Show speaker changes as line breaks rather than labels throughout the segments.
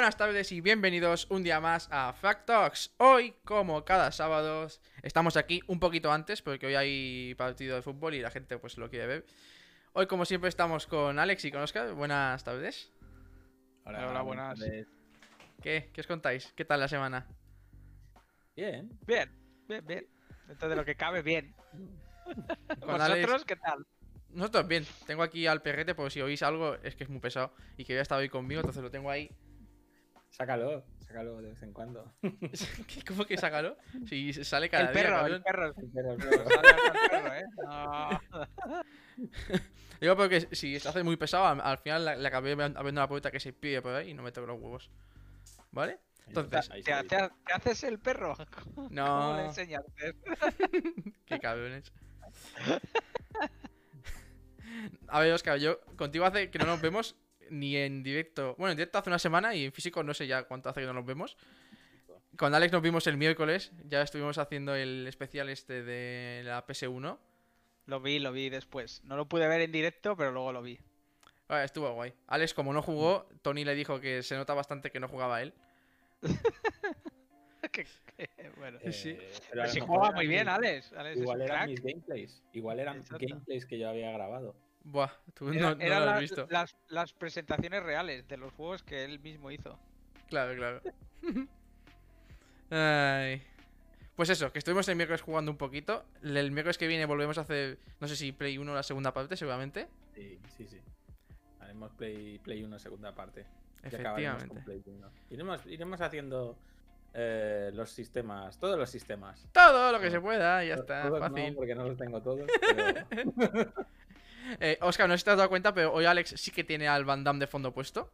buenas tardes y bienvenidos un día más a Fact Talks. Hoy, como cada sábado, estamos aquí un poquito antes porque hoy hay partido de fútbol y la gente pues lo quiere ver. Hoy, como siempre, estamos con Alex y con Oscar. Buenas tardes.
Hola, hola, buenas.
¿Qué? ¿Qué os contáis? ¿Qué tal la semana?
Bien.
Bien, bien, bien. Dentro de lo que cabe, bien.
Con
¿Vosotros
Alex-
qué tal?
Nosotros bien. Tengo aquí al perrete porque si oís algo es que es muy pesado y que había estado hoy conmigo, entonces lo tengo ahí.
Sácalo, sácalo de vez en cuando.
¿Qué- ¿Cómo que sácalo? Si sale cada
El
día,
perro,
cabrón.
el perro. Sale acá el perro, ¿eh? No.
Digo porque si se hace muy pesado, al, al final le, le acabé abriendo la puerta que se pide por ahí y no me toco los huevos. ¿Vale? Entonces,
¿Te,
sí.
te- te haces el perro? ¿Cómo le
no.
enseñaste?
Qué cabrones. A ver, Oscar, yo contigo hace que no nos vemos ni en directo. Bueno, en directo hace una semana y en físico no sé ya cuánto hace que no nos vemos. Con Alex nos vimos el miércoles, ya estuvimos haciendo el especial este de la PS1.
Lo vi, lo vi después. No lo pude ver en directo, pero luego lo vi.
Ah, estuvo guay. Alex, como no jugó, Tony le dijo que se nota bastante que no jugaba él.
Que- que- bueno.
Eh,
Sí.
pero
si juega muy bien, Alex.
Igual
un
eran
crack.
mis gameplays. Igual eran
Exacto.
gameplays que yo había grabado.
Buah, tú
Era-
no, lo has
las-
visto.
Las, las presentaciones reales de los juegos que él mismo hizo.
Claro, claro. Ay. Pues eso, que estuvimos el miércoles jugando un poquito. El miércoles que viene volvemos a hacer, no sé si Play 1 la segunda parte, seguramente.
Sí, sí, sí. Haremos Play, Play 1 segunda parte. Acabaremos con
Efectivamente.
Play 1. Iremos, iremos haciendo eh, los sistemas, todos los sistemas.
Todo lo que
No.
se pueda, ya está,
todos no,
fácil.
porque no los tengo todos. Pero...
Eh, Oscar, no sé si te has dado cuenta, pero hoy Alex sí que tiene al Van Damme de fondo puesto.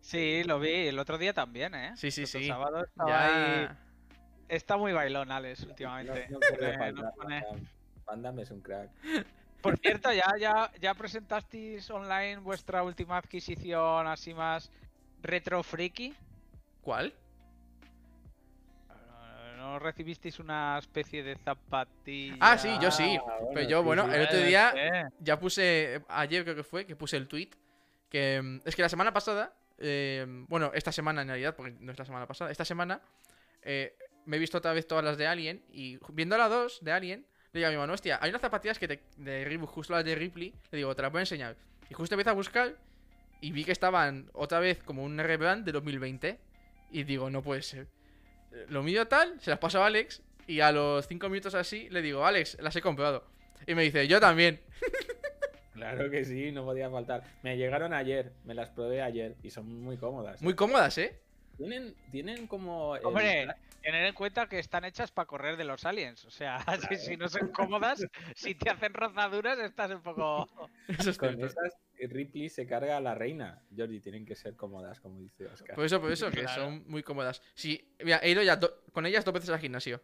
Sí, lo vi. El otro día también, ¿eh?
Sí, sí,
El
sí.
sábado estaba ahí-. Está muy bailón, Alex, últimamente.
no
Eh, pone-
Van Damme. Es un crack.
Por cierto, ya, ya, ya presentasteis online vuestra última adquisición así más retro freaky.
¿Cuál?
¿No recibisteis una especie de zapatilla?
Ah, sí, yo sí.
Ah,
Pero yo,
sí,
bueno,
sí.
el otro día
eh.
ya puse, ayer creo que fue, que puse el tweet, que es que la semana pasada, eh, bueno, esta semana en realidad, porque no es la semana pasada, esta semana eh, me he visto otra vez todas las de Alien y viendo las dos de Alien, le digo a mi mano, hostia, hay unas zapatillas que te, de Reebok, justo las de Ripley, le digo, te las voy a enseñar. Y justo empecé a buscar y vi que estaban otra vez como un rebrand de 2020 y digo, no puede ser. Eh, Lo mío tal, se las paso a Alex y a los 5 minutos así le digo, Alex, las he comprado. Y me dice, yo también.
Claro que sí, no podía faltar. Me llegaron ayer, me las probé ayer y son muy cómodas.
Muy cómodas, ¿eh?
Tienen, tienen como. el
Hombre, tener en cuenta que están hechas para correr de los aliens. O sea, si, si no son cómodas, si te hacen rozaduras, estás un poco.
Eso es
con
cierto.
esas Ripley se carga a la reina. Jordi, tienen que ser cómodas, como dice Oscar.
Por eso, por eso, que
Claro.
son muy cómodas. Sí, mira, he ido ya con ellas dos veces al gimnasio.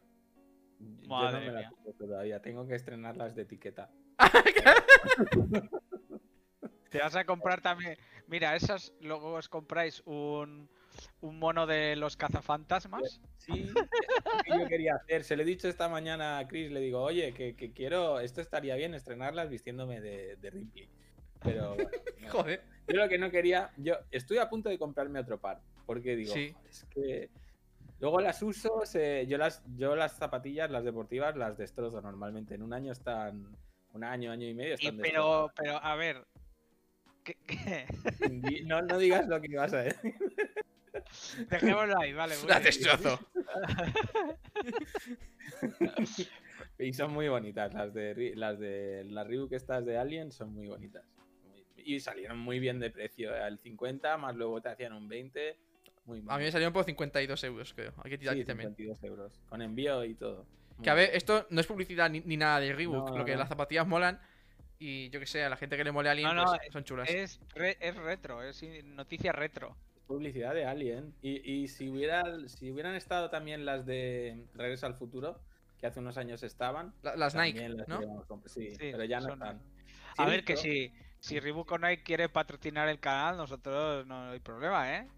Yo
Madre
no me pongo todavía, tengo que estrenarlas de etiqueta.
Te vas a comprar también. Mira, esas luego os compráis un, un mono de los cazafantasmas.
Sí, es lo que yo quería hacer. Se lo he dicho esta mañana a Chris, le digo, oye, que, que quiero, esto estaría bien estrenarlas vistiéndome de, de Ripley. Pero bueno, no.
Joder.
yo lo que no quería, yo estoy a punto de comprarme otro par, porque digo,
Sí.
"Joder, es que luego las uso, se- yo las, yo las zapatillas, las deportivas, las destrozo normalmente. En un año están, un año, año y medio
Y,
están
pero, pero, a ver. ¿qué- qué?
destrozadas. No, no digas lo que ibas a decir.
Dejémoslo ahí, vale. muy
La
bien.
destrozo.
Y son muy bonitas, las de las de las Reebok estas de Alien son muy bonitas. Y salieron muy bien de precio, eh, al 50, más luego te hacían un 20. Muy,
A mí me salieron por 52 euros, creo. Hay que tirar
sí,
aquí también.
52 euros, con envío y todo.
Que a ver, esto no es publicidad ni, ni nada de Reebok.
No,
lo que
no.
las zapatillas molan. Y yo que sé, a la gente que le mole a alguien,
No, no,
pues, son chulas.
Es, re- es retro, es noticia retro.
Publicidad de Alien. Y, y si, hubiera, si hubieran estado también las de Regreso al Futuro, que hace unos años estaban.
La- las Nike,
también las
¿no?
Sí,
Sí,
pero ya no
son-
están.
A
Sí,
ver, que si, si Reebok o Nike quiere patrocinar el canal, nosotros no hay problema, ¿eh?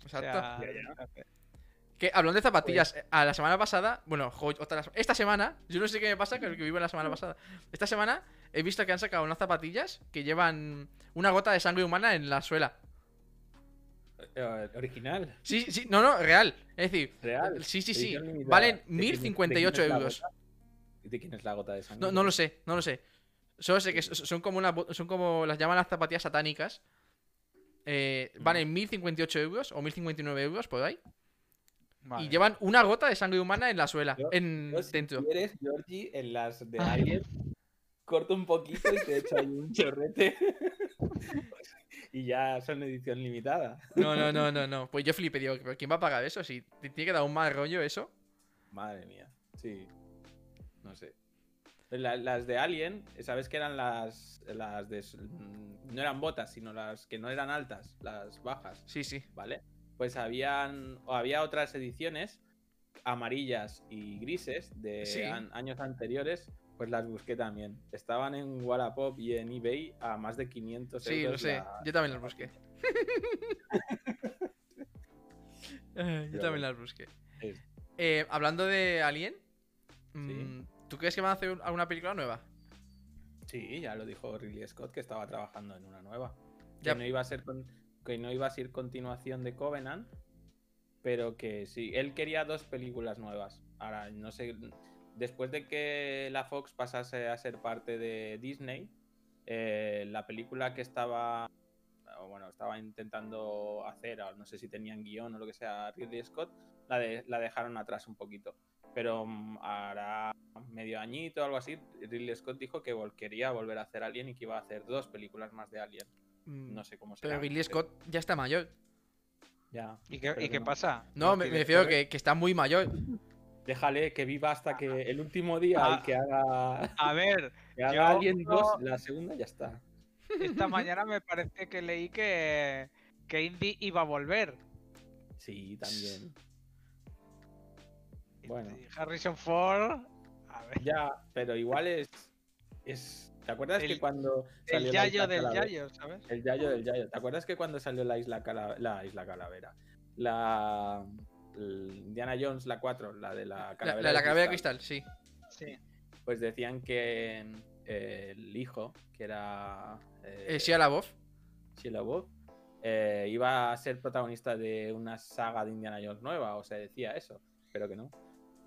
O
Exacto.
sea,
Ya,
Que hablando de zapatillas,
Pues
eh, a la semana pasada, bueno, esta semana, yo no sé qué me pasa, que que vivo la semana pasada. Esta semana he visto que han sacado unas zapatillas que llevan una gota de sangre humana en la suela.
Eh, Original,
Sí, sí, no, no, real. Es decir,
real.
sí, sí, sí. Valen
¿De quién- de quién
1058
es la
euros.
¿De quién es la gota de sangre?
No, no lo sé, no lo sé. Solo sé que so- son como una, son como las llaman las zapatillas satánicas. Eh, valen 1058 euros o 1059 euros por ahí.
Vale.
Y llevan una gota de sangre humana en la suela,
Yo-
en
Yo, si
dentro.
quieres, Georgie, en las de. Alien, corto un poquito y te echo ahí un chorrete. y ya son edición limitada.
No, no, no, no, no. Pues yo flipé, digo, ¿pero quién va a pagar eso? Si te tiene que dar un mal rollo eso.
Madre mía, sí. No sé. La- las de Alien, ¿sabes que eran las, las de... mm, No eran botas, sino las que no eran altas, las bajas,
Sí, sí.
¿vale? Pues habían, había otras ediciones amarillas y grises de
Sí.
an- años anteriores, pues las busqué también. Estaban en Wallapop y en eBay a más de 500
Sí,
euros.
lo sé.
la-
Yo también las busqué. Yo también las busqué. Eh, hablando de Alien, mm, ¿tú crees que van a hacer un- alguna película nueva?
Sí, ya lo dijo Ridley Scott que estaba trabajando en una nueva.
Ya.
Que no iba a ser con- que no iba a ser continuación de Covenant, pero que sí, él quería dos películas nuevas. Ahora, no sé, después de que la Fox pasase a ser parte de Disney, eh, la película que estaba bueno, estaba intentando hacer, no sé si tenían guion o lo que sea, Ridley Scott, la, de- la dejaron atrás un poquito. Pero mm, hará medio añito o algo así, Ridley Scott dijo que vol- quería volver a hacer Alien y que iba a hacer dos películas más de Alien.
Mm,
No sé cómo será.
Pero Ridley Scott ya está mayor.
Ya.
¿Y qué,
pero
y
que
qué
no.
pasa?
No, me, refiero que, que está muy mayor.
Déjale que viva hasta que el último día
Ah.
y que haga,
A ver,
que haga
Yo
Alien
no-
2, la segunda ya está.
esta mañana me parece que leí que, que Indy iba a volver.
Sí, también. Bueno.
Harrison Ford. A ver,
Ya, pero igual es. es ¿Te acuerdas
El-
que cuando
el
salió la
yayo del
Calavera-
yayo, ¿sabes?
El yayo del yayo. ¿Te acuerdas que cuando salió la isla, Cala- la isla Calavera? La, el Indiana Jones, la 4, la de la
La,
calavera.
la, de la calavera de
cristal,
cristal, sí.
Sí.
Pues decían que eh, el hijo, que era. eh,
Eh, Shia LaBeouf.
Shia LaBeouf, eh, iba a ser protagonista de una saga de Indiana Jones nueva, o se decía eso, espero que no.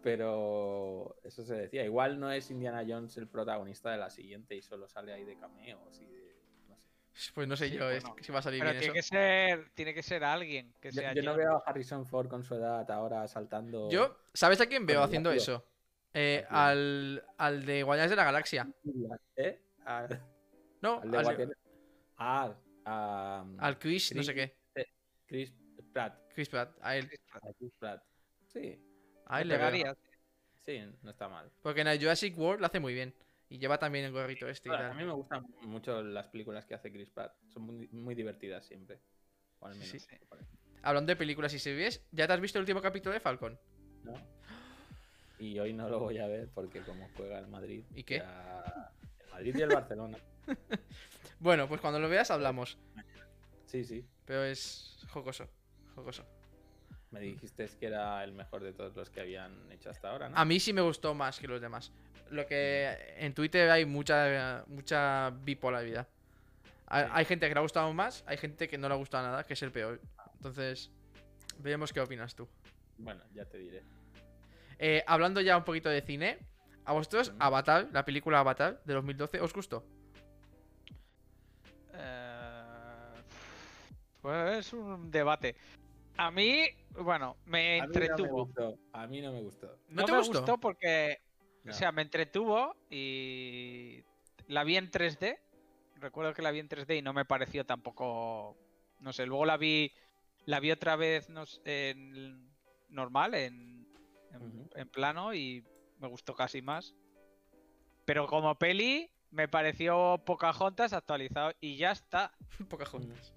Pero eso se decía. Igual no es Indiana Jones el protagonista de la siguiente y solo sale ahí de cameos y de. No sé.
Pues no sé
Sí,
yo es-
bueno.
si va a salir
Pero
bien
tiene
eso.
que ser, tiene que ser alguien que
Yo,
sea
yo no veo a Harrison Ford con su edad ahora saltando.
Yo, ¿sabes a quién veo
Con
haciendo eso? Eh, al, al de Guardianes de la Galaxia.
¿Eh? Al,
No,
al de
al,
Guardianes- Ah, a,
al Chris, no sé qué.
Chris Pratt.
Chris Pratt, a él.
A Chris Pratt. Sí,
A él
Le
veo.
pegaría.
sí, no está mal.
Porque en el Jurassic World lo hace muy bien. Y lleva también el gorrito este y
a mí me gustan mucho las películas que hace Chris Pratt. Son muy, muy divertidas siempre. O al menos
Sí. Hablando de películas y series, ¿ya te has visto el último capítulo de Falcon?
¿no? Y hoy no lo voy a ver porque como juega el Madrid.
¿Y qué?
ya- El Madrid y el Barcelona.
Bueno, pues cuando lo veas hablamos.
Sí, sí.
Pero es jocoso. Jocoso.
Me dijiste que era el mejor de todos los que habían hecho hasta ahora, ¿no?
A mí sí me gustó más que los demás. Lo que en Twitter hay mucha mucha bipolaridad. Hay,
Sí.
hay gente que le ha gustado más, hay gente que no le ha gustado nada, que es el peor. Entonces, veremos qué opinas tú.
Bueno, ya te diré.
Eh, hablando ya un poquito de cine, ¿a vosotros
Ujú.
Avatar, la película Avatar de 2012, os gustó?
Eh, Pues es un debate. A mí, bueno, me
A mí no me
entretuvo.
gustó. A mí no me gustó.
¿No
No,
te
me
gustó?
gustó porque,
No.
o sea, me entretuvo y la vi en 3D. Recuerdo que la vi en 3D y no me pareció tampoco, no sé. Luego la vi, la vi otra vez, no sé, en normal, en, en, en plano y me gustó casi más. Pero como peli me pareció Pocahontas actualizado y ya está.
Pocahontas.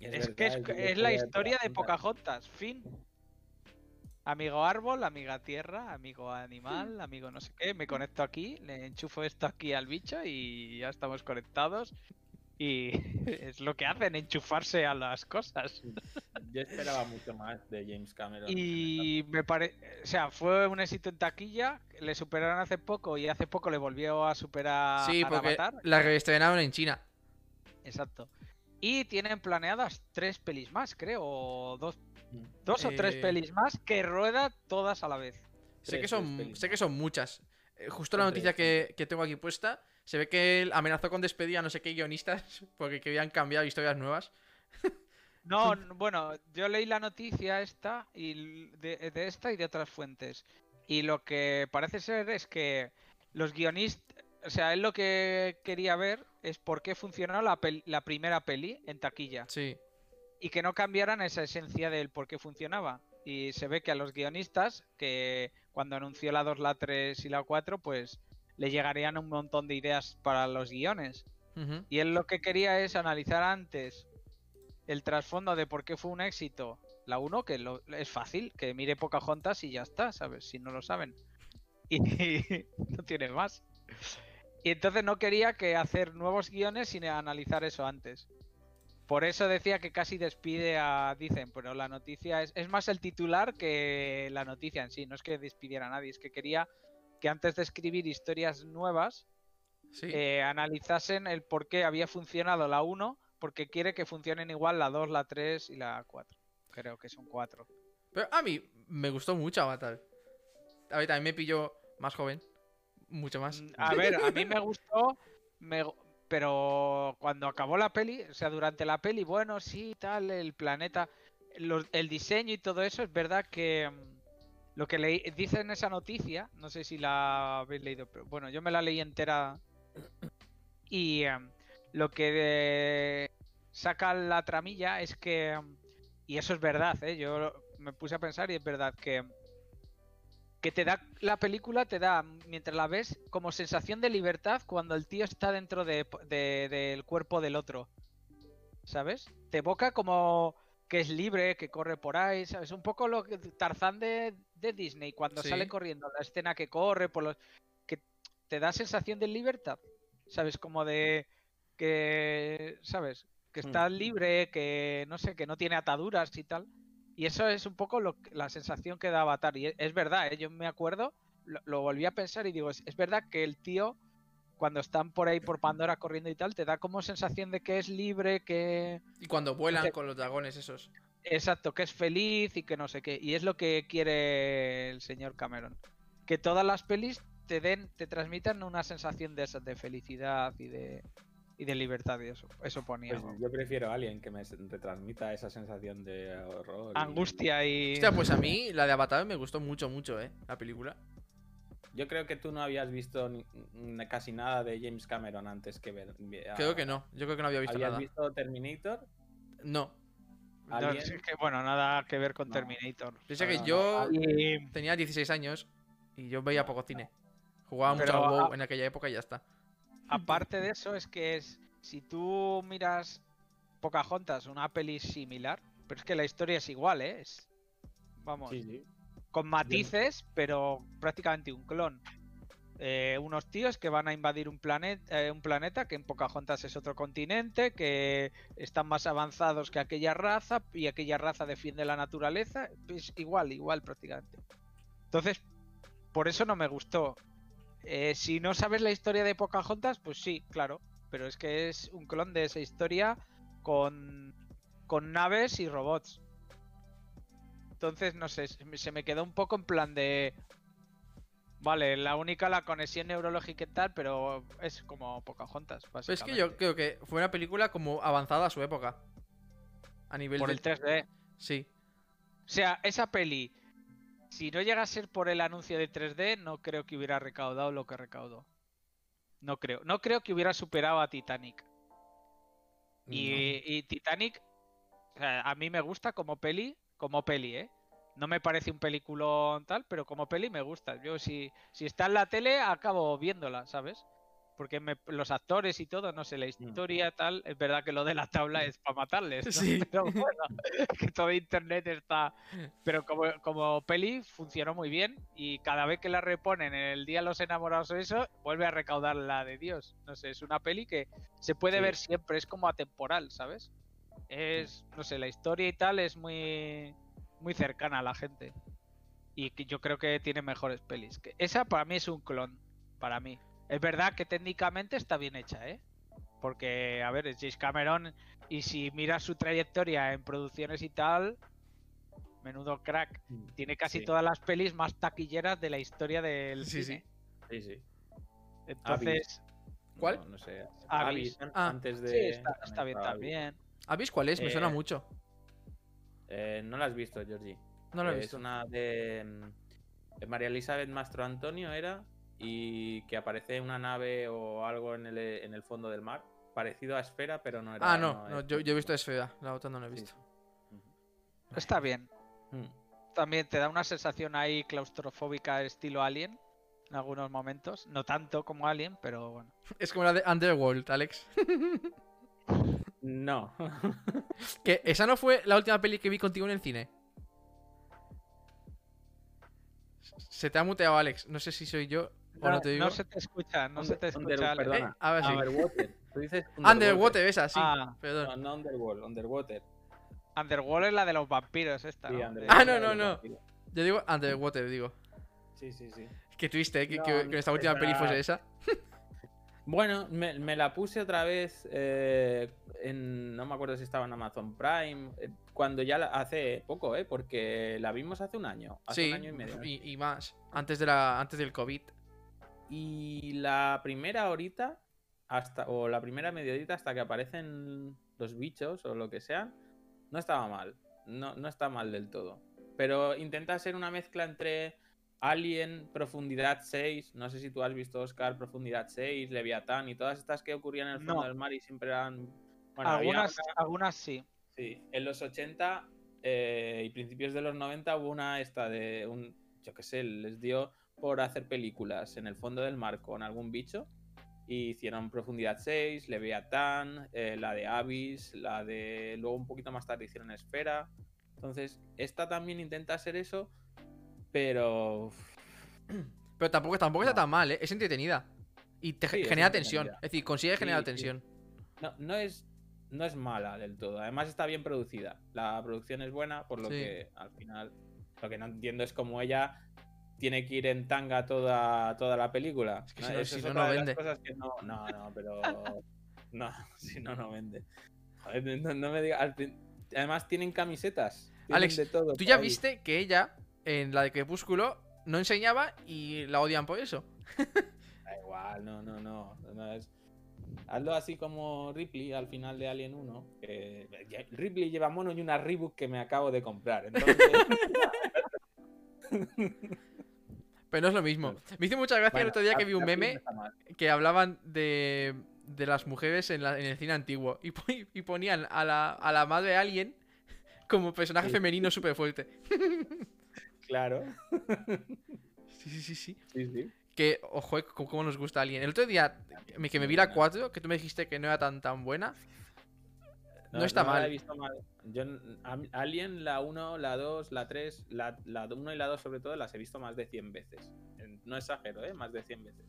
Es, que es,
verdad,
es la historia de
Pocahontas.
Pocahontas, fin. Amigo árbol, amiga tierra, amigo animal, amigo no sé qué. Me conecto aquí, le enchufo esto aquí al bicho y ya estamos conectados. Y es lo que hacen, enchufarse a las cosas.
Yo esperaba mucho más de James Cameron.
Y me parece, o sea, fue un éxito en taquilla. Le superaron hace poco y hace poco le volvió a superar
Sí,
a
porque
Avatar.
la reestrenaron en China.
Exacto. Y tienen planeadas tres pelis más, creo, o dos, dos o tres
Eh.
pelis más que rueda todas a la vez.
Sé que son, sé que son muchas. Eh, Justo la noticia que, que tengo aquí puesta, se ve que él amenazó con despedir a no sé qué guionistas porque querían cambiar historias nuevas.
No, bueno, yo leí la noticia esta y de esta y de otras fuentes. Y lo que parece ser es que los guionistas, o sea, él lo que quería ver es por qué funcionó la, la primera peli en taquilla
Sí.
y que no cambiaran esa esencia del por qué funcionaba. Y se ve que a los guionistas, que cuando anunció la 2, la 3 y la 4, pues le llegarían un montón de ideas para los guiones. Y él lo que quería es analizar antes el trasfondo de por qué fue un éxito. La 1, que lo- es fácil, que mire Pocahontas y ya está, ¿sabes? Si no lo saben. Y no tiene más. Y entonces no quería que hacer nuevos guiones sin analizar eso antes. Por eso decía que casi despide a Dicen, pero la noticia es, es más el titular que la noticia en sí. No es que despidiera a nadie, es que quería que antes de escribir historias nuevas
Sí.
eh, analizasen el por qué había funcionado la 1, porque quiere que funcionen igual la 2, la 3 y la 4. Creo que son 4.
Pero a mí me gustó mucho Avatar. A ver, también me pilló más joven. Mucho más.
Mm, A ver, a mí me gustó, pero cuando acabó la peli, o sea, durante la peli, bueno, sí, tal, el planeta, el diseño y todo eso, es verdad que mm, lo que leí, dice en esa noticia, no sé si la habéis leído, pero bueno, yo me la leí entera y em, lo que eh, saca la tramilla es que, em, y eso es verdad, ¿eh? yo me puse a pensar y es verdad que que te da la película te da mientras la ves como sensación de libertad cuando el tío está dentro de- de- del cuerpo del otro ¿sabes? te evoca como que es libre que corre por ahí ¿sabes? un poco lo que Tarzán de, de Disney cuando
Sí.
sale corriendo la escena que corre por los que te da sensación de libertad ¿sabes? como de que ¿sabes? que
Mm.
está libre que no sé que no tiene ataduras y tal y eso es un poco lo, la sensación que da Avatar. Y es, es verdad, ¿eh? yo me acuerdo, lo, lo volví a pensar y digo, es, es verdad que el tío, cuando están por ahí por Pandora corriendo y tal, te da como sensación de que es libre, que...
Y cuando vuelan con los dragones esos.
Exacto, que es feliz y que no sé qué. Y es lo que quiere el señor Cameron. Que todas las pelis te den, te transmitan una sensación de esas, de felicidad y de, y de libertad y eso. Eso ponía.
Pues yo prefiero a alguien que me retransmita esa sensación de horror.
Angustia y...
Hostia, pues a mí la de Avatar me gustó mucho, mucho, ¿eh? La película.
Yo creo que tú no habías visto ni- ni- casi nada de James Cameron antes que ver.
Creo que no. Yo creo que no había visto
¿Habías
nada.
visto Terminator?
No.
Es que, bueno, nada que ver con
No.
Terminator.
Piensa que yo tenía 16 años y yo veía poco cine. Jugaba mucho al WoW en aquella época y ya está.
Aparte de eso, es que es. Si tú miras Pocahontas, una peli similar, pero es que la historia es igual, ¿eh? Es, vamos,
Sí, sí.
con matices, pero prácticamente un clon. Eh, unos tíos que van a invadir un, planeta un planeta que en Pocahontas es otro continente, que están más avanzados que aquella raza y aquella raza defiende la naturaleza. Es igual, igual prácticamente. Entonces, por eso no me gustó. Eh, si no sabes la historia de Pocahontas, pues sí, claro. Pero es que es un clon de esa historia con, con naves y robots. Entonces, no sé, se me- quedó un poco en plan de... Vale, la única la conexión neurológica y tal, pero es como Pocahontas,
Pero es que
básicamente.
yo creo que fue una película como avanzada a su época. A nivel
Por
de...
el 3D.
Sí.
O sea, esa peli, si no llega a ser por el anuncio de 3D, no creo que hubiera recaudado lo que recaudó. No creo. No creo que hubiera superado a Titanic. Y, y Titanic, o sea, a mí me gusta como peli, como peli, ¿eh? No me parece un peliculón tal, pero como peli me gusta. Yo si, si está en la tele, acabo viéndola, ¿sabes? Porque me- los actores y todo, no sé, la historia tal, es verdad que lo de la tabla es para matarles, ¿no?
Sí.
Pero bueno, que todo internet está... Pero como, como peli funcionó muy bien y cada vez que la reponen en el Día de los Enamorados o eso, vuelve a recaudar la de Dios. No sé, es una peli que se puede
Sí.
ver siempre, es como atemporal, ¿sabes? Es, no sé, la historia y tal es muy, muy cercana a la gente. Y yo creo que tiene mejores pelis. Esa para mí es un clon, para mí. Es verdad que técnicamente está bien hecha, ¿eh? porque, a ver, es James Cameron y si miras su trayectoria en producciones y tal, menudo crack. Tiene casi
Sí.
todas las pelis más taquilleras de la historia del
Sí,
cine.
Sí, sí.
Entonces,
¿Cuál?
No, no sé.
Avis.
Avis,
Ah.
antes de.
sí, está, está bien
Avis.
también.
¿Habéis cuál es? Me suena
Eh,
mucho.
Eh, no la has visto, Georgie.
No lo he
Es
visto.
una de, mm, de María Elizabeth Mastro Antonio, era. Y que aparece una nave o algo en el, en el fondo del mar. Parecido a Esfera, pero no era.
Ah, no, no, yo, yo he visto Esfera, la otra no la he visto.
sí.
Está bien.
Mm.
También te da una sensación ahí claustrofóbica estilo Alien en algunos momentos. No tanto como Alien, pero bueno.
Es como la de Underworld, Alex.
No.
Que esa no fue la última peli que vi contigo en el cine. Se te ha muteado, Alex. No sé si soy yo no te digo.
no se te escucha, no se te escucha.
Under- perdona.
Eh, a ver si.
Underwater. Tú dices
Underwater, esa, sí.
Ah.
Perdón.
No, no Underworld, Underwater.
Underworld es la de los vampiros esta,
Sí,
Ah, no, no, no. Yo digo Underwater, digo.
Sí, sí, sí.
Qué triste, ¿eh? Que,
No,
que- que esta última peli fuese esa.
Bueno, me, me la puse otra vez eh, en. No me acuerdo si estaba en Amazon Prime. eh, cuando ya la- hace poco, ¿eh? Porque la vimos hace un año. Hace
Sí,
un año y medio.
y, y más. Antes, de la, antes del COVID.
Y la primera horita, hasta, o la primera mediodita hasta que aparecen los bichos o lo que sea, no estaba mal. No, no está mal del todo. Pero intenta ser una mezcla entre Alien, Profundidad 6, no sé si tú has visto Oscar, Profundidad 6, Leviatán y todas estas que ocurrían en el fondo
No.
del mar y siempre eran... Bueno,
algunas,
una-
algunas sí.
Sí, en los 80 eh, y principios de los 90 hubo una esta de un, yo qué sé, les dio por hacer películas en el fondo del mar con algún bicho. Y hicieron Profundidad 6, Leviatán, eh, la de Abyss, la de... Luego un poquito más tarde hicieron Esfera. Entonces, esta también intenta hacer eso, pero...
Pero tampoco, tampoco está tan mal, ¿eh? Es entretenida. Y te
Sí, es
genera tensión. Es decir, consigue generar
sí.
tensión.
No, no es, no es mala del todo. Además está bien producida. La producción es buena, por lo que al final lo que no entiendo es cómo ella tiene que ir en tanga toda, toda la película.
Es que si no- si no, no vende.
que no, no, no, pero no, si no, no vende. Joder, no, no me digas. Además tienen camisetas. tienen
Alex,
de todo
Tú ya
ahí.
viste que ella, en la de Crepúsculo, no enseñaba y la odian por eso.
Da igual, no, no, no. no es... Hazlo así como Ripley al final de Alien 1. Que... ya- Ripley lleva mono y una Reebok que me acabo de comprar. Entonces,
Pero no es lo mismo. Me hizo mucha gracia el otro día que vi un meme que hablaban de, de las mujeres en, la- en el cine antiguo y, po- y ponían a la, a la madre alien como personaje
Sí.
femenino súper fuerte.
Claro.
Sí, sí, sí, sí.
Sí, sí.
Que, ojo, eh, cómo, nos gusta Alien. El otro día que me vi la 4, que tú me dijiste que no era tan, tan buena. No está
la
mal.
he visto mal. Yo, Alien, la 1, la 2, la 3, la, la 1 y la 2 sobre todo, las he visto más de 100 veces. No exagero, ¿eh? Más de 100 veces.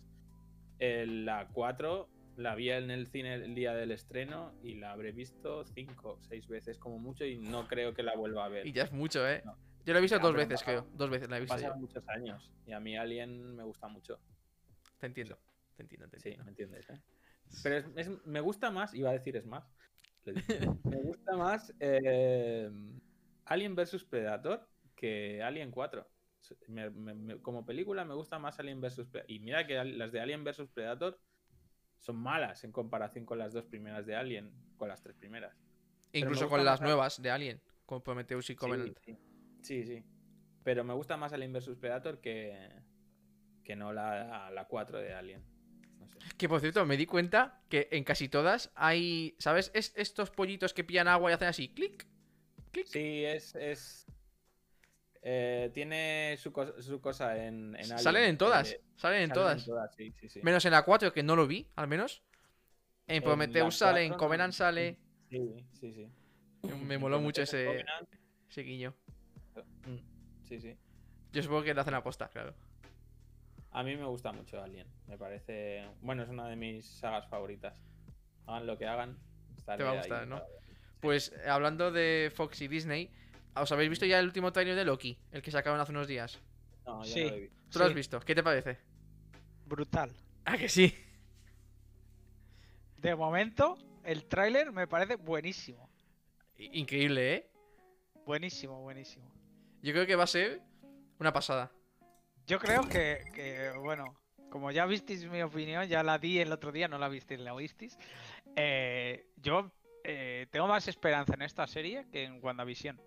El- la 4 la vi en el cine el día del estreno y la habré visto 5 o 6 veces como mucho y no creo que la vuelva a ver.
Y ya es mucho, ¿eh?
No.
Yo la he visto
Ya,
dos veces, creo. Dos veces la he visto.
Pasan muchos años y a mí Alien me gusta mucho.
Te entiendo. Te entiendo, te
Sí,
entiendo.
¿me entiendes? eh? Pero es- es- me gusta más, iba a decir es más. Me gusta más eh, Alien vs Predator que Alien 4. Me- me- me- como película me gusta más Alien vs Predator. Y mira que las de Alien vs Predator son malas en comparación con las dos primeras de Alien, con las tres primeras. me
Incluso con las nuevas de Alien, con Prometheus y Covenant.
Sí, sí, sí, sí. Pero me gusta más Alien vs Predator que, que no la, la 4 de Alien. No sé.
Que por cierto, me di cuenta que en casi todas hay. ¿Sabes? Es estos pollitos que pillan agua y hacen así, clic.
Sí, es. es eh, tiene su, su cosa en, en Alien.
Salen en todas.
Eh,
salen en
salen
todas.
sí, sí, sí.
Menos en la 4, que no lo vi, al menos. En Prometheus sale, en
4 no-
Covenant sale.
Sí, sí, sí.
Me
En
moló mucho ese,
Covenant,
ese guiño.
mm, Sí, sí.
Yo supongo que lo hacen aposta, claro.
A mí me gusta mucho Alien. Me parece. Bueno, es una de mis sagas favoritas. Hagan lo que hagan. estaré
va a
ahí
gustar, ¿no?
para ver.
Pues hablando de Fox y Disney, ¿os habéis visto ya el último trailer de Loki? El que sacaron hace unos días.
No, yo
Sí.
no lo he visto.
¿Tú lo has visto? ¿Qué te parece?
Brutal.
Ah, que sí.
De momento, el tráiler me parece buenísimo.
Increíble, ¿eh?
Buenísimo, buenísimo.
Yo creo que va a ser una pasada.
Yo creo que, que, bueno, como ya visteis mi opinión, ya la di el otro día, no la visteis, la oísteis. eh, yo eh, tengo más esperanza en esta serie que en WandaVision.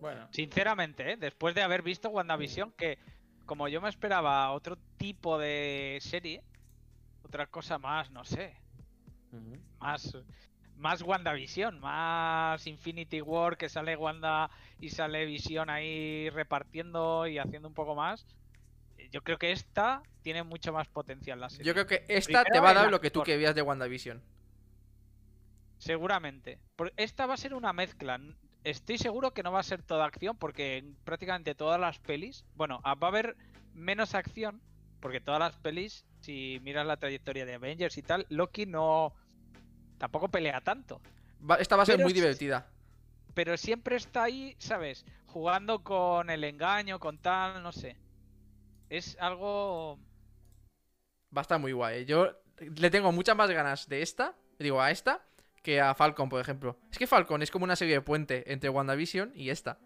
Bueno,
Sinceramente, ¿eh? después de haber visto WandaVision, que como yo me esperaba otro tipo de serie, otra cosa más, no sé, más, más WandaVision, más Infinity War, que sale Wanda y sale Vision ahí repartiendo y haciendo un poco más. Yo creo que esta tiene mucho más potencial la serie.
Yo creo que esta te va a dar lo que tú querías de WandaVision.
Seguramente. Esta va a ser una mezcla. Estoy seguro que no va a ser toda acción porque en prácticamente todas las pelis, bueno, va a haber menos acción porque todas las pelis, si miras la trayectoria de Avengers y tal, Loki no tampoco pelea tanto,
Va- esta va a ser
Pero
muy divertida.
pero siempre está ahí, ¿sabes? Jugando con el engaño, con tal, no sé. Es algo
Va a estar muy guay. ¿eh? Yo le tengo muchas más ganas de esta, digo, a esta, que a Falcon, por ejemplo. Es que Falcon es como una serie de puente entre WandaVision y esta.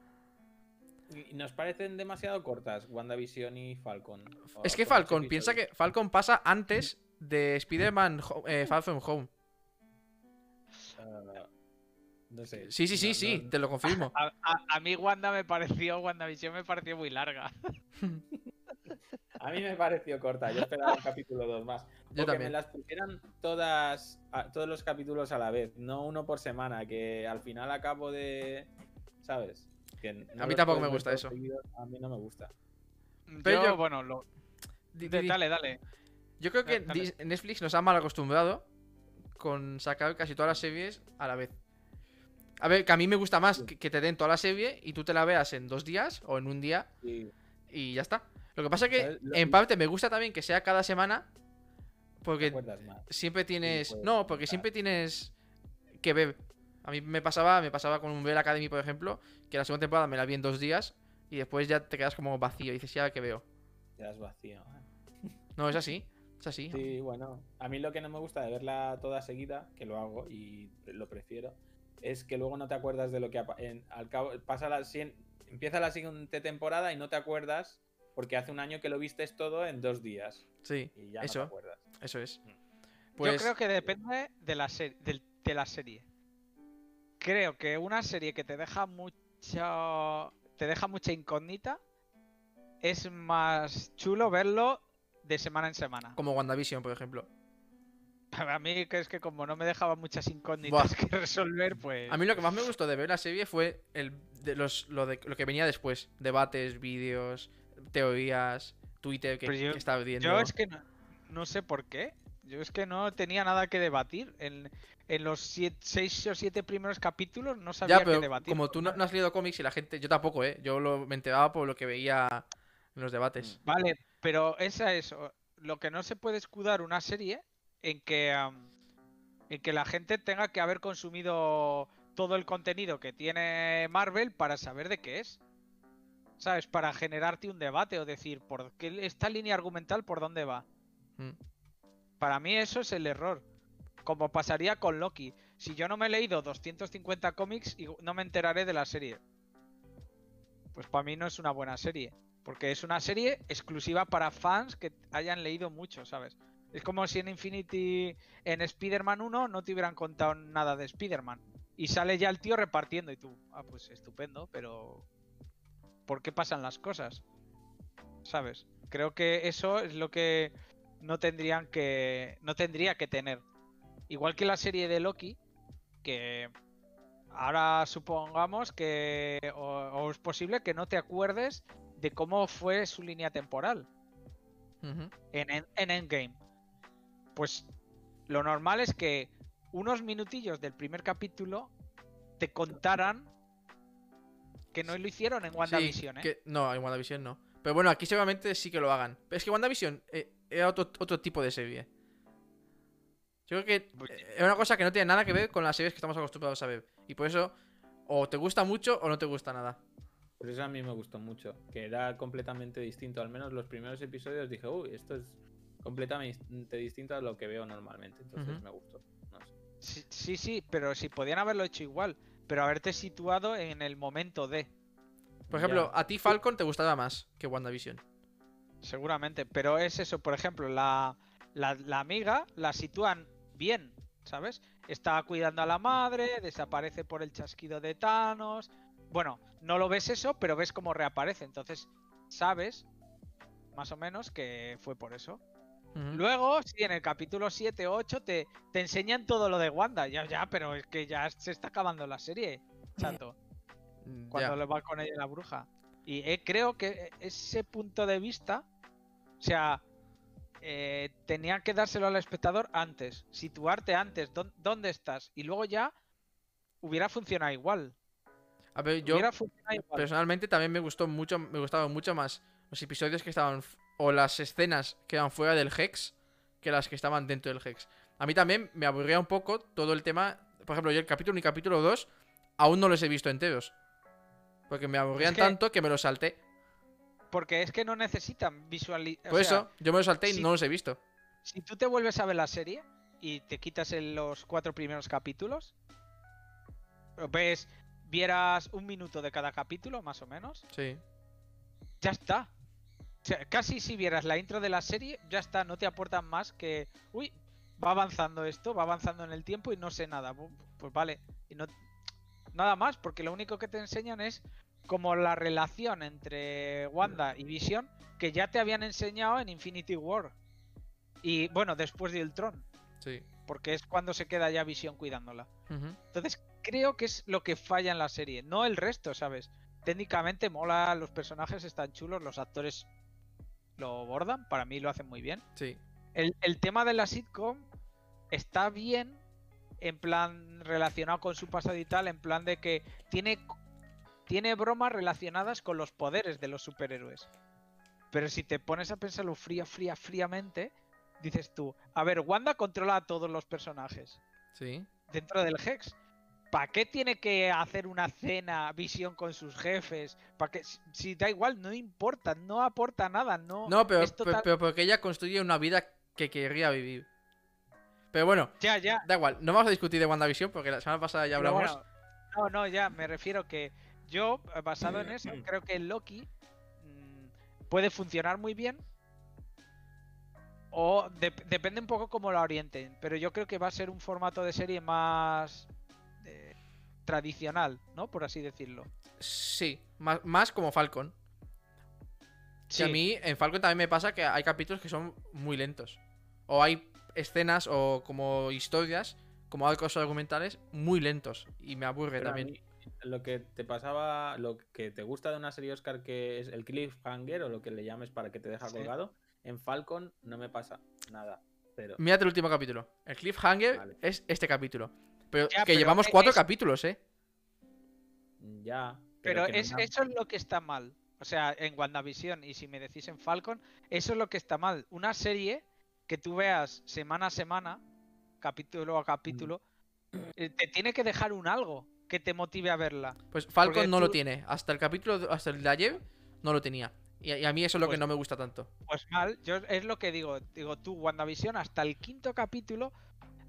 ¿Y ¿Nos parecen demasiado cortas WandaVision y Falcon? ¿O
Es que Falcon, piensa
episodios?
que Falcon pasa antes de Spider-Man eh, Far From Home.
No sé.
Sí, sí, sí,
no-
sí,
no-
te lo confirmo.
a, a- a mí Wanda me pareció, WandaVision me pareció muy larga.
A mí me pareció corta. Yo esperaba un capítulo dos más.
Yo
que me
también.
las pusieran todas, a- todos los capítulos a la vez, no uno por semana, que al final acabo de. ¿Sabes? Que no
A mí tampoco me gusta eso.
seguidos, A mí no me gusta.
Pero
yo,
yo-
bueno, lo, dale, dale.
Yo creo que
Dale.
Netflix nos ha mal acostumbrado con sacar casi todas las series a la vez. A ver, que a mí me gusta más que, que te den toda la serie y tú te la veas en dos días o en un día
Y
y ya está. Lo que pasa es que en parte me gusta también que sea cada semana
te
porque siempre tienes... No, porque siempre tienes que ver. A mí me pasaba, me pasaba con Umbrella Academy, por ejemplo, que la segunda temporada me la vi en dos días y después ya te quedas como vacío y dices, ya que veo.
Quedas vacío. ¿eh?
No, es así, es así.
Sí, bueno. A mí lo que no me gusta de verla toda seguida, que lo hago y lo prefiero, es que luego no te acuerdas de lo que en, al cabo pasa la empieza la siguiente temporada y no te acuerdas porque hace un año que lo vistes todo en dos días
Sí,
y ya no
Eso.
te acuerdas.
eso es.
Mm.
Pues...
Yo creo que depende de la, ser- de la serie. Creo que una serie que te deja mucha te deja mucha incógnita es más chulo verlo de semana en semana.
Como WandaVision, por ejemplo.
A mí que es que como no me dejaba muchas incógnitas que resolver, pues
A mí lo que más me gustó de ver la serie fue el de los, lo, de, lo que venía después. Debates, vídeos, teorías, Twitter que,
yo-
que estaba viendo.
yo es que no, no sé por qué. Yo es que no tenía nada que debatir. En, en los siete- seis o siete primeros capítulos no sabía
ya,
qué
pero
debatir.
como tú no has leído cómics y la gente... Yo tampoco, ¿eh? Yo lo, me enteraba por lo que veía en los debates.
Vale, pero esa es lo que no se puede escudar una serie en que en que la gente tenga que haber consumido todo el contenido que tiene Marvel para saber de qué es. ¿Sabes? Para generarte un debate o decir, ¿por qué esta línea argumental por dónde va?
Mm.
Para mí eso es el error. Como pasaría con Loki. Si yo no me he leído 250 cómics y no me enteraré de la serie. Pues para mí no es una buena serie. Porque es una serie exclusiva para fans que hayan leído mucho, ¿sabes? Es como si en Infinity, en Spider-Man 1, no te hubieran contado nada de Spider-Man. Y sale ya el tío repartiendo y tú, ah, pues estupendo, pero ¿por qué pasan las cosas? ¿Sabes? Creo que eso es lo que no tendrían que no tendría que tener. Igual que la serie de Loki, que ahora supongamos que o, o es posible que no te acuerdes de cómo fue su línea temporal en, en- en Endgame. Pues lo normal es que unos minutillos del primer capítulo te contaran que no lo hicieron en
Sí,
WandaVision, ¿eh?
que- no, en WandaVision no. Pero bueno, aquí seguramente sí que lo hagan. Pero es que WandaVision eh, era otro, otro tipo de serie. Yo creo que
Pues-
eh, es una cosa que no tiene nada que ver con las series que estamos acostumbrados a ver. Y por eso, o te gusta mucho o no te gusta nada.
Por eso a mí me gustó mucho, que era completamente distinto. Al menos los primeros episodios dije, uy, esto es completamente distinto a lo que veo normalmente. Entonces me gustó. No sé.
Sí, sí, sí, pero si podían haberlo hecho igual. Pero haberte situado en el momento de.
Por ejemplo,
Ya.
a ti Falcon te gustaba más que WandaVision.
Seguramente. Pero es eso, por ejemplo, la, la, la amiga la sitúan bien, ¿sabes? Está cuidando a la madre, desaparece por el chasquido de Thanos. Bueno, no lo ves eso, pero ves cómo reaparece. Entonces, sabes, más o menos, que fue por eso. Luego, sí, en el capítulo 7 o 8 te, te enseñan todo lo de Wanda. Ya, ya, pero es que ya se está acabando la serie, chato.
Mm,
Cuando le va con ella la bruja. Y eh, creo que ese punto de vista, o sea, eh, tenía que dárselo al espectador antes, situarte antes, dón- dónde estás, y luego ya hubiera funcionado igual.
A ver, yo personalmente también me gustó mucho, me gustaban mucho más los episodios que estaban o las escenas que eran fuera del Hex que las que estaban dentro del Hex. A mí también me aburría un poco todo el tema, por ejemplo, yo el capítulo 1 y capítulo 2 aún no los he visto enteros. Porque me aburrían
que-
tanto que me los salté.
Porque es que no necesitan visualizar.
Por eso, yo me los salté y
si-
no los he visto.
Si tú te vuelves a ver la serie y te quitas en los cuatro primeros capítulos, ves, vieras un minuto de cada capítulo, más o menos,
Sí.
ya está. O sea, casi si vieras la intro de la serie, ya está, no te aportan más que, uy, va avanzando esto, va avanzando en el tiempo y no sé nada. Pues vale, y no nada más, porque lo único que te enseñan es como la relación entre Wanda y Vision que ya te habían enseñado en Infinity War. Y bueno, después de Ultron,
Sí.
porque es cuando se queda ya Vision cuidándola. Entonces, creo que es lo que falla en la serie, no el resto, ¿sabes? Técnicamente mola, los personajes están chulos, los actores lo bordan, para mí lo hacen muy bien.
Sí.
El, el tema de la sitcom está bien, en plan relacionado con su pasado y tal, en plan de que tiene, tiene bromas relacionadas con los poderes de los superhéroes. Pero si te pones a pensarlo fría, fría, fríamente, dices tú, a ver, Wanda controla a todos los personajes
Sí.
dentro del Hex. ¿Para qué tiene que hacer una cena visión con sus jefes? ¿Para qué? Si, si da igual, no importa, no aporta nada, no.
No, pero,
total-
pero porque ella construye una vida que querría vivir. Pero bueno,
Ya, ya.
da igual, no vamos a discutir de WandaVision porque la semana pasada ya hablamos.
bueno, no, no, ya, me refiero que yo, eh, basado en eso,
Mm.
creo que Loki mm, puede funcionar muy bien. O dep- depende un poco cómo la orienten. Pero yo creo que va a ser un formato de serie más eh, tradicional, ¿no? Por así decirlo.
Sí, más, más como Falcon. Que a
Sí.
mí en Falcon también me pasa que hay capítulos que son muy lentos. O hay escenas o como historias, como arcos argumentales, muy lentos. Y me aburre
Pero
también.
mí, lo que te pasaba, lo que te gusta de una serie Oscar que es el cliffhanger o lo que le llames para que te deja
Sí.
colgado, en Falcon no me pasa nada. Pero
Mírate el último capítulo. El cliffhanger
Vale.
es este capítulo. Pero
Ya,
que
pero
llevamos
e-
cuatro
es-
capítulos, ¿eh?
ya.
Pero es, eso es lo que está mal. O sea, en WandaVision y si me decís en Falcon, eso es lo que está mal. Una serie que tú veas semana a semana, capítulo a capítulo, eh, te tiene que dejar un algo que te motive a verla.
Pues Falcon
Porque
no lo tiene. Hasta el capítulo, hasta el de ayer, no lo tenía. Y, y a mí eso es lo que
Pues-
no me gusta tanto.
Pues mal, yo es lo que digo. Digo, tú, WandaVision, hasta el quinto capítulo,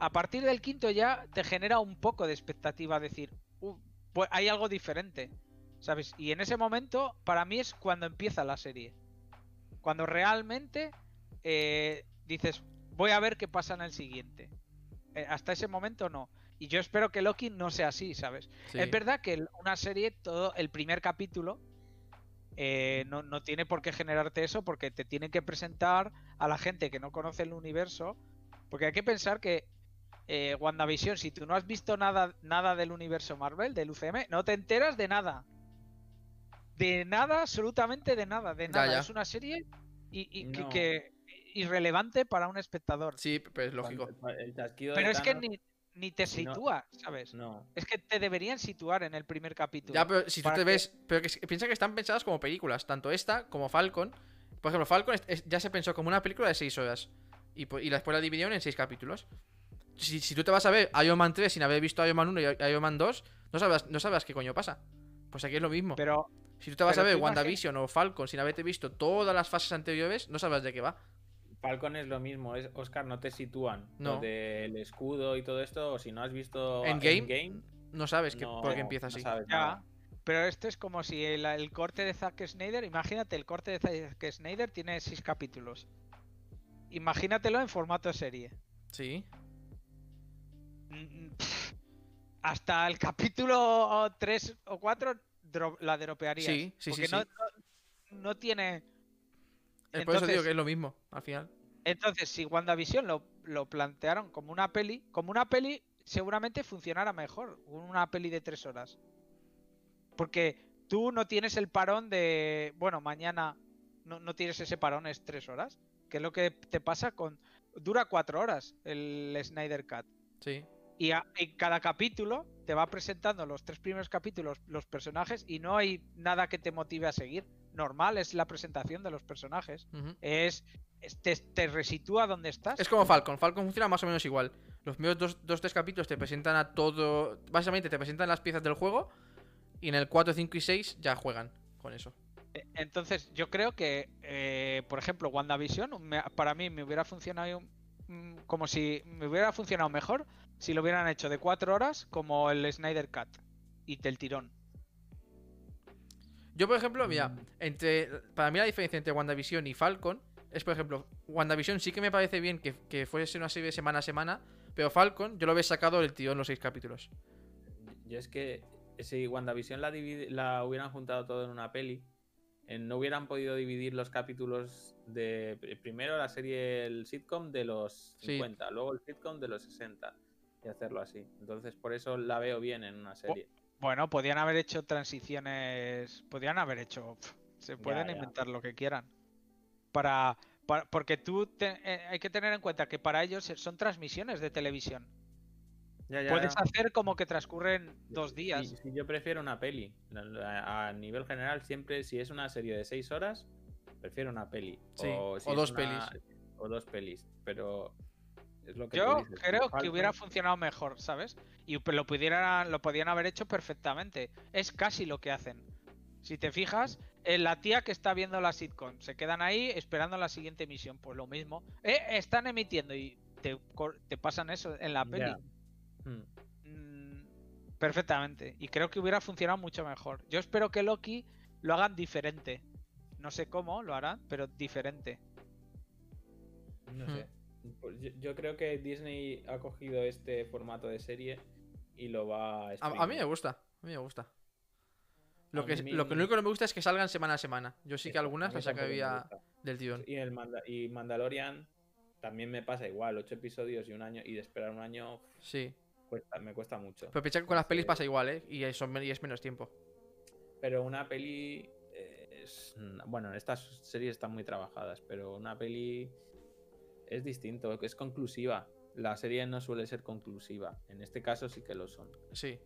a partir del quinto ya te genera un poco de expectativa, decir, "Uh, pues hay algo diferente, ¿sabes? Y en ese momento, para mí es cuando empieza la serie. Cuando realmente eh, dices, voy a ver qué pasa en el siguiente. Eh, hasta ese momento no. Y yo espero que Loki no sea así, ¿sabes?
Sí.
Es verdad que una serie, todo el primer capítulo, eh, no, no tiene por qué generarte eso, porque te tienen que presentar a la gente que no conoce el universo. Porque hay que pensar que eh, WandaVision, si tú no has visto nada, nada del universo Marvel, del UCM, no te enteras de nada. De nada, absolutamente de nada, de nada.
ya.
Es una serie y, y que-
No.
que- irrelevante para un espectador.
Sí, pero es lógico.
El
Pero es que ni, ni te
no-
sitúa, ¿sabes?
No.
Es que te deberían situar en el primer capítulo.
Ya, pero si tú te
que-
ves. Pero que, piensa que están pensadas como películas. Tanto esta como Falcon. Por ejemplo, Falcon es- es- ya se pensó como una película de 6 horas. Y, y después la dividieron en 6 capítulos. Si, si tú te vas a ver Iron Man 3 sin haber visto Iron Man 1 y Iron Man 2, no sabrás, no sabrás qué coño pasa. Pues aquí es lo mismo.
Pero
si tú te vas a ver WandaVision o Falcon sin haberte visto todas las fases anteriores, no sabrás de qué va.
Falcon es lo mismo, es Oscar, no te sitúan.
No.
Del escudo y todo esto, o si no has visto
Endgame,
Endgame,
No sabes que,
no-
por qué empieza
no
así.
sabes
Ya. Pero esto es como si el, el corte de Zack Snyder, imagínate, el corte de Zack Snyder tiene seis capítulos. Imagínatelo en formato serie.
Sí.
Mm, pff, Hasta el capítulo 3 o 4 la dropearías.
Sí, sí, sí,
porque no,
sí.
no- no tiene.
Es por eso digo
Entonces-
que es lo mismo, al final.
Entonces, si WandaVision lo, lo plantearon como una peli, como una peli seguramente funcionara mejor. Una peli de tres horas. Porque tú no tienes el parón de. Bueno, mañana no, no tienes ese parón, es tres horas. Que es lo que te pasa con. Dura cuatro horas el Snyder Cut.
Sí.
Y a- en cada capítulo te va presentando los tres primeros capítulos los personajes y no hay nada que te motive a seguir. Normal es la presentación de los personajes. Es, es- te, te resitúa donde estás.
Es como Falcon. Falcon funciona más o menos igual. Los primeros dos, dos tres capítulos te presentan a todo. Básicamente te presentan las piezas del juego. Y en el 4, 5 y 6 ya juegan con eso.
E- Entonces, yo creo que, eh, por ejemplo, WandaVision, me- para mí me hubiera funcionado mm, como si me hubiera funcionado mejor si lo hubieran hecho de cuatro horas como el Snyder Cut y del tirón.
Yo, por ejemplo, mira, entre. Para mí la diferencia entre WandaVision y Falcon es, por ejemplo, WandaVision sí que me parece bien que, que fuese una serie semana a semana. Pero Falcon, yo lo había sacado del tirón los seis capítulos.
Yo es que si WandaVision la, divide- la hubieran juntado todo en una peli, eh, no hubieran podido dividir los capítulos de pr- primero la serie, el sitcom de los
Sí.
50, luego el sitcom de los 60 y hacerlo así. Entonces, por eso la veo bien en una serie.
Bueno, podían haber hecho transiciones, podían haber hecho, se pueden
ya.
inventar lo que quieran. Para, para- porque tú te- eh, hay que tener en cuenta que para ellos son transmisiones de televisión.
Ya, ya,
Puedes
ya.
hacer como que transcurren dos días.
sí, yo prefiero una peli. A nivel general, siempre, si es una serie de 6 horas, prefiero una peli.
Sí,
o, si
dos
una- O dos pelis. Pero es lo que tú
Yo
dices,
creo que hubiera funcionado mejor, ¿sabes? Y lo pudieran, lo podían haber hecho perfectamente. Es casi lo que hacen. Si te fijas, eh, la tía que está viendo la sitcom, se quedan ahí esperando la siguiente emisión. Pues lo mismo. Eh, están emitiendo y te, te pasan eso en la peli.
Ya. Mm.
Perfectamente. Y creo que hubiera funcionado mucho mejor. Yo espero que Loki lo hagan diferente. No sé cómo lo harán, pero diferente.
No
Hmm.
sé. Pues yo, yo creo que Disney ha cogido este formato de serie y lo va a
A, a mí me gusta, a mí me gusta. Lo
A
que,
mí-
lo que único que no me gusta es que salgan semana a semana. Yo sí que algunas las sacaría del tirón.
Y, el Manda- y Mandalorian también me pasa igual, ocho episodios y un año y de esperar un año
Sí.
cuesta, me cuesta mucho.
Pero piensa que con las pelis pasa igual, ¿eh? Y, es- son, y es menos tiempo.
Pero una peli eh, es... Bueno, estas series están muy trabajadas, pero una peli es distinto, es conclusiva. La serie no suele ser conclusiva. En este caso sí que lo son.
Sí.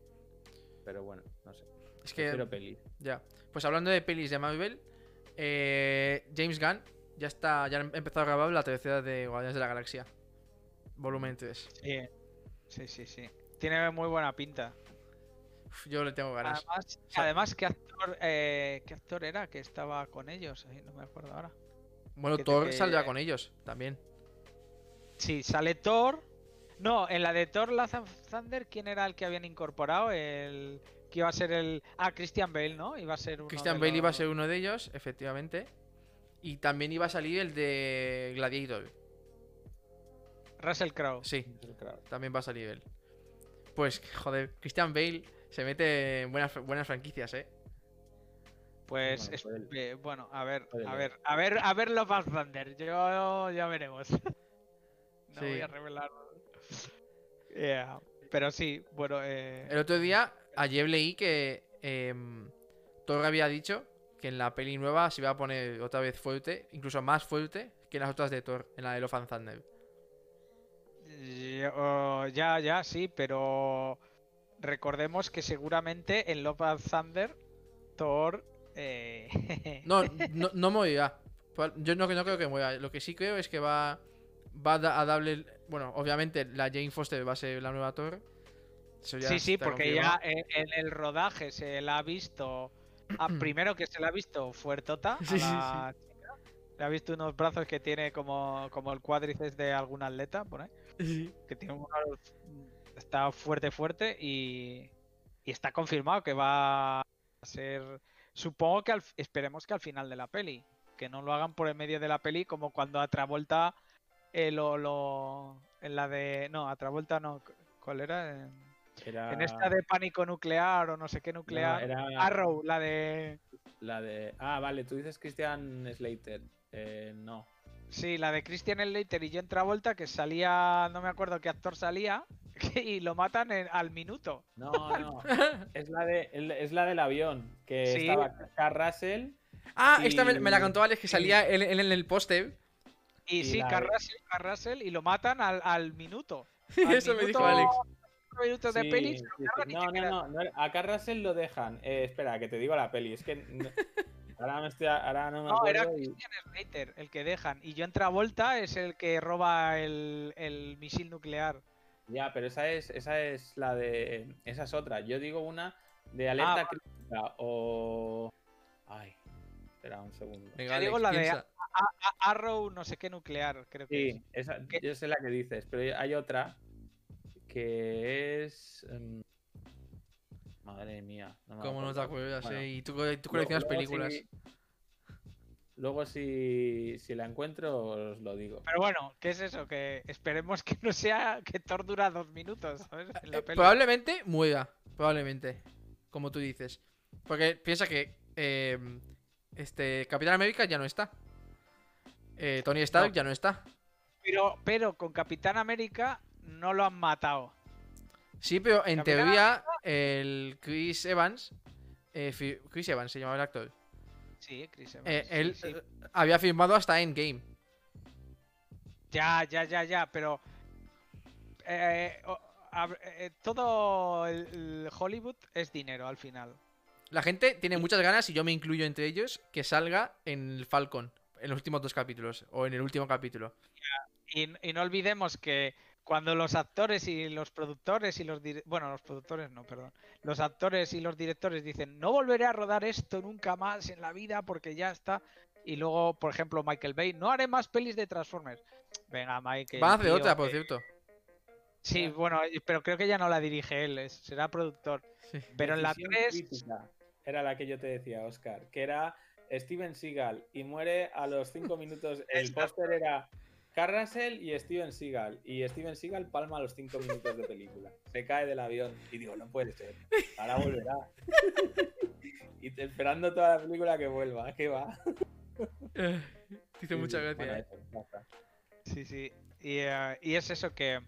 Pero bueno, no sé.
Es que.
Prefiero pelis.
Ya. Pues hablando de pelis de Marvel, eh, James Gunn ya está. Ya ha empezado a grabar la tercera de Guardianes de la Galaxia. Volumen 3.
Sí, sí, sí. sí. Tiene muy buena pinta.
Uf, yo le tengo ganas.
Además, además ¿qué, actor, eh, ¿qué actor era que estaba con ellos? Ay, no me acuerdo ahora.
bueno,
te-
Thor
que-
saldrá con ellos también.
Sí, sale Thor. No, en la de Thor and Thunder, ¿quién era el que habían incorporado? El que iba a ser el. Ah, Christian Bale, ¿no? Iba a ser uno
Christian
de
Bale iba a
los-
ser uno de ellos, efectivamente. Y también iba a salir el de Gladiator.
Russell Crowe.
Sí, también va a salir él. Pues, joder, Christian Bale se mete en buenas, buenas franquicias, ¿eh?
Pues
Bueno,
es- eh, bueno, a ver, a ver, a ver, a ver and Thunder. Yo ya veremos. no
Sí.
voy a revelar. Yeah, Pero sí, bueno, eh,
El otro día, ayer leí que em, Thor había dicho que en la peli nueva se iba a poner otra vez fuerte, incluso más fuerte que en las otras de Thor, en la de Love and Thunder.
Yo- ya, ya, sí, pero recordemos que seguramente en Love and Thunder, Thor. eh,
No, no, no morirá. Yo no, no creo que muera. Lo que sí creo es que va, va a da- a darle. Bueno, obviamente la Jane Foster va a ser la nueva Thor.
Sí, sí, porque
confirmado.
ya en, el rodaje se la ha visto. ah, primero que se la ha visto fuertota. a
Sí,
chica, ¿Ha visto unos brazos que tiene como, como el cuádriceps de algún atleta por ahí? Que tiene unos... Está fuerte, fuerte y, y está confirmado que va a ser... Supongo que al- esperemos que al final de la peli. Que no lo hagan por el medio de la peli como cuando a Travolta eh, lo, lo... En la de... No, a Travolta no. ¿Cuál era? En,
Era,
en esta de pánico nuclear o no sé qué
no,
nuclear.
era
Arrow, la de...
la de. Ah, vale, tú dices Christian Slater. Eh, no.
Sí, la de Christian Slater y John Travolta, que salía, no me acuerdo qué actor salía, y lo matan en- al minuto.
No, no. es la de es la del avión. Que
Sí.
estaba Carl Russell.
Ah,
Y-
esta me, me la contó Alex que salía él, él en el póster.
Y,
Y
sí,
la
Carl
de-
Russell, y lo matan al, al minuto.
Eso me dijo Alex.
Cinco minutos de
Sí,
peli.
sí,
se lo
sí.
cargan y
No, no, no, no, A Carl Russell lo dejan. Eh, espera, que te digo la peli. Es que. no- Ahora, me estoy, ahora no me
No, era
acuerdo. y-
Christian Slater el que dejan. Y John Travolta es el que roba el, el misil nuclear.
Ya, pero esa es, esa es la de. Esa es otra. Yo digo una de alerta
Ah, vale.
crítica o. Ay. Espera un segundo.
Venga,
Te digo la de- A- Arrow, no sé qué nuclear, creo que
Sí, esa,
¿Qué?
yo sé la que dices, pero hay otra que es. em, Madre mía. No me
¿Cómo no te acuerdas?
Bueno,
eh? Y tú, tú coleccionas
luego
películas.
si- luego, si, si la encuentro, os lo digo.
Pero bueno, ¿qué es eso? Que esperemos que no sea que Thor dura dos minutos, ¿sabes? En la
Eh,
peli.
probablemente muera, probablemente. Como tú dices. Porque piensa que eh, este Capitán América ya no está. Eh, Tony Stark
No.
ya no está.
Pero, pero con Capitán América no lo han matado.
Sí, pero en
Capitán
teoría el Chris Evans, eh, Chris Evans se llamaba el actor,
Sí, Chris Evans.
eh, él
sí.
había firmado hasta Endgame.
Ya, ya, ya, ya, pero. todo el Hollywood es dinero al final.
La gente tiene muchas ganas, y yo me incluyo entre ellos, que salga en el Falcon, en los últimos dos capítulos, o en el último capítulo.
Y, y no olvidemos que cuando los actores y los productores y los bueno, los productores no, perdón. Los actores y los directores dicen, "No volveré a rodar esto nunca más en la vida porque ya está." Y luego, por ejemplo, Michael Bay, "No haré más pelis de Transformers." Venga, Michael.
Van a hacer otra, por
que-
cierto.
Sí, bueno, eh, pero creo que ya no la dirige él, será productor.
Sí.
Pero en la
Decisión
3
crítica Era la que yo te decía, Oscar. Que era Steven Seagal y muere a los 5 minutos. El póster era Carl Russell y Steven Seagal. Y Steven Seagal palma a los 5 minutos de película. Se cae del avión. Y digo, no puede ser. Ahora volverá. y te- esperando toda la película que vuelva. ¿Qué va?
Dice
Sí,
mucha
sí,
gracia.
bueno, eso, ya está.
Sí, sí. Y, eh, y es eso que,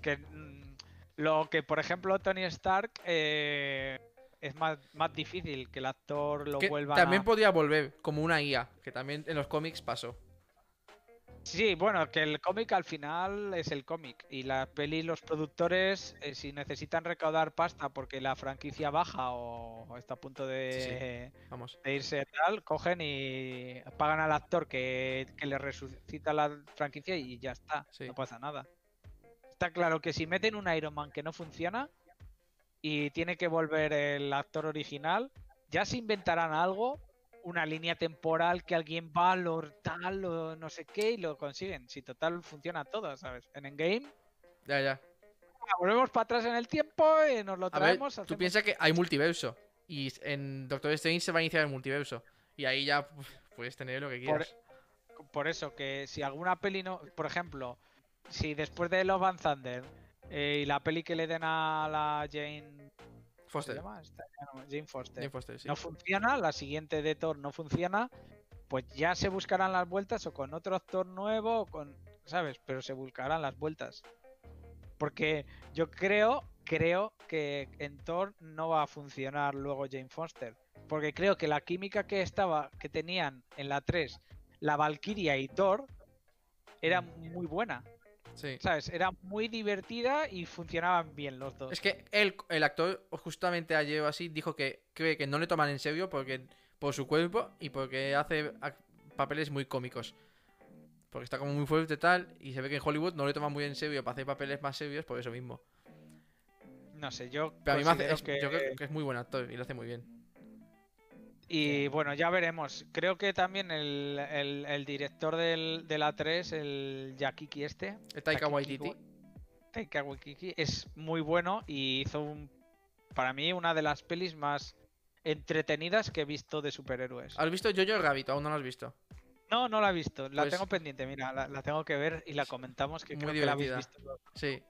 que mm, lo que, por ejemplo, Tony Stark eh, es más, más difícil que el actor lo
Que
vuelva
también
a...
podría volver, como una IA, que también en los cómics pasó.
Sí, bueno, que el cómic al final es el cómic. Y la peli, los productores, eh, si necesitan recaudar pasta porque la franquicia baja o está a punto de,
Vamos.
de irse tal, cogen y pagan al actor que, que le resucita la franquicia y ya está.
Sí.
No pasa nada. Está claro que si meten un Iron Man que no funciona y tiene que volver el actor original, ya se inventarán algo, una línea temporal que alguien va, lo tal, o no sé qué, y lo consiguen. Si total funciona todo, ¿sabes? En Endgame,
Ya, ya.
volvemos para atrás en el tiempo y nos lo
A ver,
traemos.
tú
hacemos-
piensas que hay multiverso. Y en Doctor Strange se va a iniciar el multiverso. Y ahí ya puedes tener lo que
Por-
quieras.
por eso, que si alguna peli no. Por ejemplo, si después de Love and Thunder eh, y la peli que le den a la Jane. ¿Cómo se
Foster.
Esta- no, Jane Foster.
Jane Foster, sí.
No funciona, la siguiente de Thor no funciona, pues ya se buscarán las vueltas o con otro actor nuevo o con. ¿Sabes? Pero se buscarán las vueltas. Porque yo creo, creo que en Thor no va a funcionar luego Jane Foster. Porque creo que la química que estaba, que tenían en la 3, la Valkyria y Thor, era muy buena.
Sí.
¿Sabes? Era muy divertida y funcionaban bien los dos.
Es que el, el actor, justamente ayer o así, dijo que cree que no le toman en serio porque por su cuerpo y porque hace ac- papeles muy cómicos. Porque está como muy fuerte y tal, y se ve que en Hollywood no le toman muy en serio para hacer papeles más serios por eso mismo.
No sé, yo.
Pero a mí me hace, es-
que...
yo creo que es muy buen actor y lo hace muy bien.
Y bueno, ya veremos. Creo que también el, el- el director del, de la 3, el Yakiki este,
El Taika Waititi.
Wa- Taika Waititi, es muy bueno y hizo un, para mí una de las pelis más entretenidas que he visto de superhéroes.
¿Has visto Jojo Rabbit? Aún no lo has visto.
No, no la he visto, la
Pues-
tengo pendiente, mira, la, la tengo que ver y la comentamos que
Muy
creo que la habéis visto.
Sí.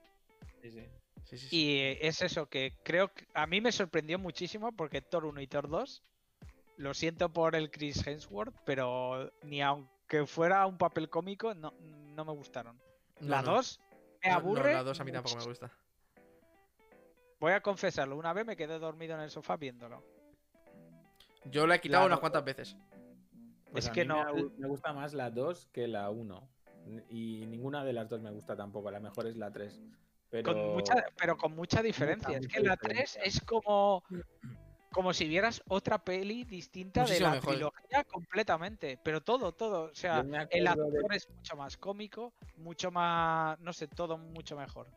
Sí, sí.
Sí, sí, sí.
Y es eso, que creo que a mí me sorprendió muchísimo porque Thor 1 y Thor 2, lo siento por el Chris Hemsworth, pero ni aunque fuera un papel cómico, no, no me gustaron. La
no.
2 me
No, no,
aburre.
la 2 a mí tampoco me gusta.
Voy a confesarlo, una vez me quedé dormido en el sofá viéndolo.
Yo la he quitado
La
unas cuantas veces.
Pues
Es
a
que
mí
no-
Me, gu- me gusta más la 2 que la 1. Y ninguna de las dos me gusta tampoco. La mejor es la 3. Pero.
Con mucha, pero con mucha diferencia. es que la 3
diferencia.
es como, como si vieras otra peli distinta
Muchísimo
de la
mejor.
trilogía completamente. Pero todo, todo. O sea, el
de-
actor es mucho más cómico, mucho más, no sé, todo mucho mejor.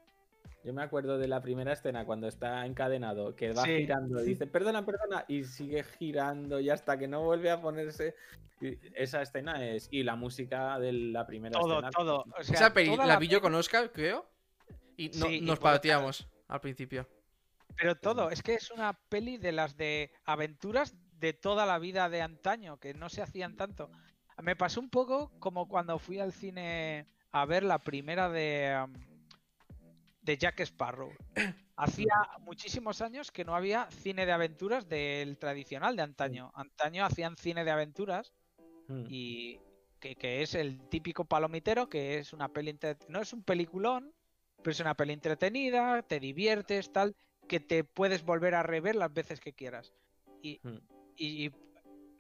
Yo me acuerdo de la primera escena cuando está encadenado, que va
Sí.
girando, y dice, perdona, perdona, y sigue girando y hasta que no vuelve a ponerse. y Esa escena es. Y la música de la primera
Todo,
escena.
todo. O sea,
Esa peli la vi yo con Oscar, creo. Y no-
Sí, y
nos
otra-
pateamos al principio.
Pero todo, es que es una peli de las de aventuras de toda la vida de antaño, que no se hacían tanto. Me pasó un poco como cuando fui al cine a ver la primera de, de Jack Sparrow. Hacía muchísimos años que no había cine de aventuras del tradicional de antaño. Antaño hacían cine de aventuras
Mm.
y que, que es el típico palomitero, que es una peli no es un peliculón, pero es una peli entretenida, te diviertes, tal, que te puedes volver a rever las veces que quieras. Y,
Mm.
y- y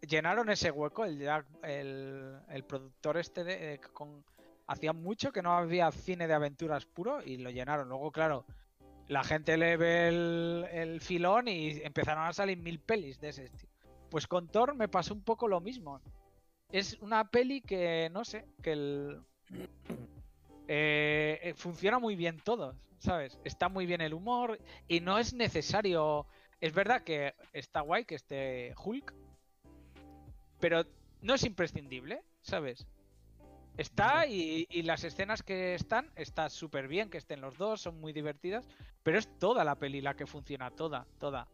llenaron ese hueco, el, el, el productor este de, eh, con hacía mucho que no había cine de aventuras puro y lo llenaron. Luego, claro, la gente le ve el, el filón y empezaron a salir mil pelis de ese estilo. Pues con Thor me pasó un poco lo mismo. Es una peli que, no sé, que el... eh, eh, funciona muy bien todo, ¿sabes? Está muy bien el humor y no es necesario... Es verdad que está guay que esté Hulk, pero no es imprescindible, ¿sabes? Está y, y las escenas que están, está súper bien que estén los dos, son muy divertidas, pero es toda la peli la que funciona, toda, toda.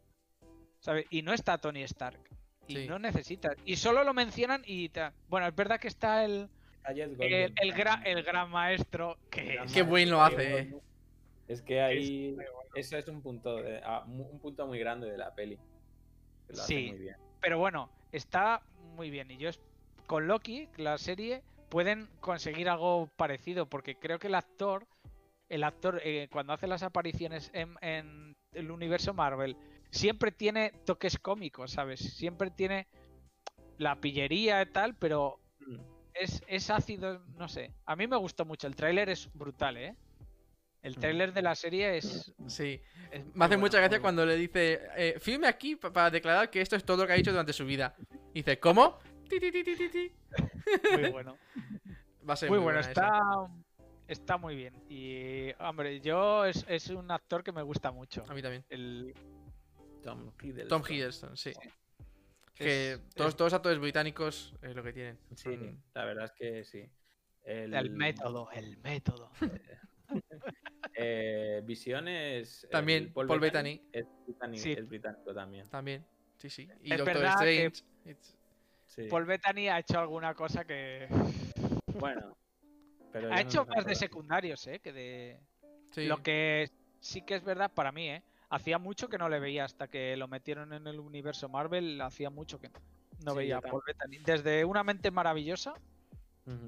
¿Sabes? Y no está Tony Stark. Y
Sí.
no necesitas. Y solo lo mencionan y... ta- Bueno, es verdad que está el, el, el, gra- el gran maestro que...
Gran
Qué buen lo hace, eh.
Es que ahí.
bueno.
Eso es un punto, de- ah, un punto muy grande de la peli. que lo hace
Sí.
muy bien.
Pero bueno, está muy bien. Y yo con Loki, la serie, pueden conseguir algo parecido. Porque creo que el actor, el actor, eh, cuando hace las apariciones en, en el universo Marvel, siempre tiene toques cómicos, ¿sabes? Siempre tiene la pillería y tal, pero
Mm.
es, es ácido, no sé. A mí me gustó mucho. El tráiler es brutal, ¿eh? El
Mm.
tráiler de la serie es...
Sí.
es
Me hace
bueno,
mucha gracia cuando le dice, eh, firme aquí pa- para declarar que esto es todo lo que ha hecho durante su vida. Dice, ¿cómo? Ti, ti, ti,
Muy bueno.
Va a ser
muy
muy,
bueno,
buena esa.
está, está muy bien. Y, hombre, yo es, es un actor que me gusta mucho.
A mí también.
El,
Tom Hiddleston.
Tom Hiddleston, sí. Que
es-
todos,
es-
todos actores británicos es lo que tienen.
Sí,
Son-
la verdad es que sí. El,
el método, el método.
eh, Visión es. el
También, Paul Bettany.
Es británico,
Sí.
es británico también.
También. Sí, sí. Y
Es
Doctor
que-
Strange.
Sí.
Paul Bettany ha hecho alguna cosa que...
Bueno. Pero
Ha
no
hecho más de secundarios, ¿eh? Que de...
Sí.
Lo que sí que es verdad para mí, ¿eh? Hacía mucho que no le veía hasta que lo metieron en el universo Marvel. Hacía mucho que no
Sí,
veía a Paul Bettany. Desde Una mente maravillosa,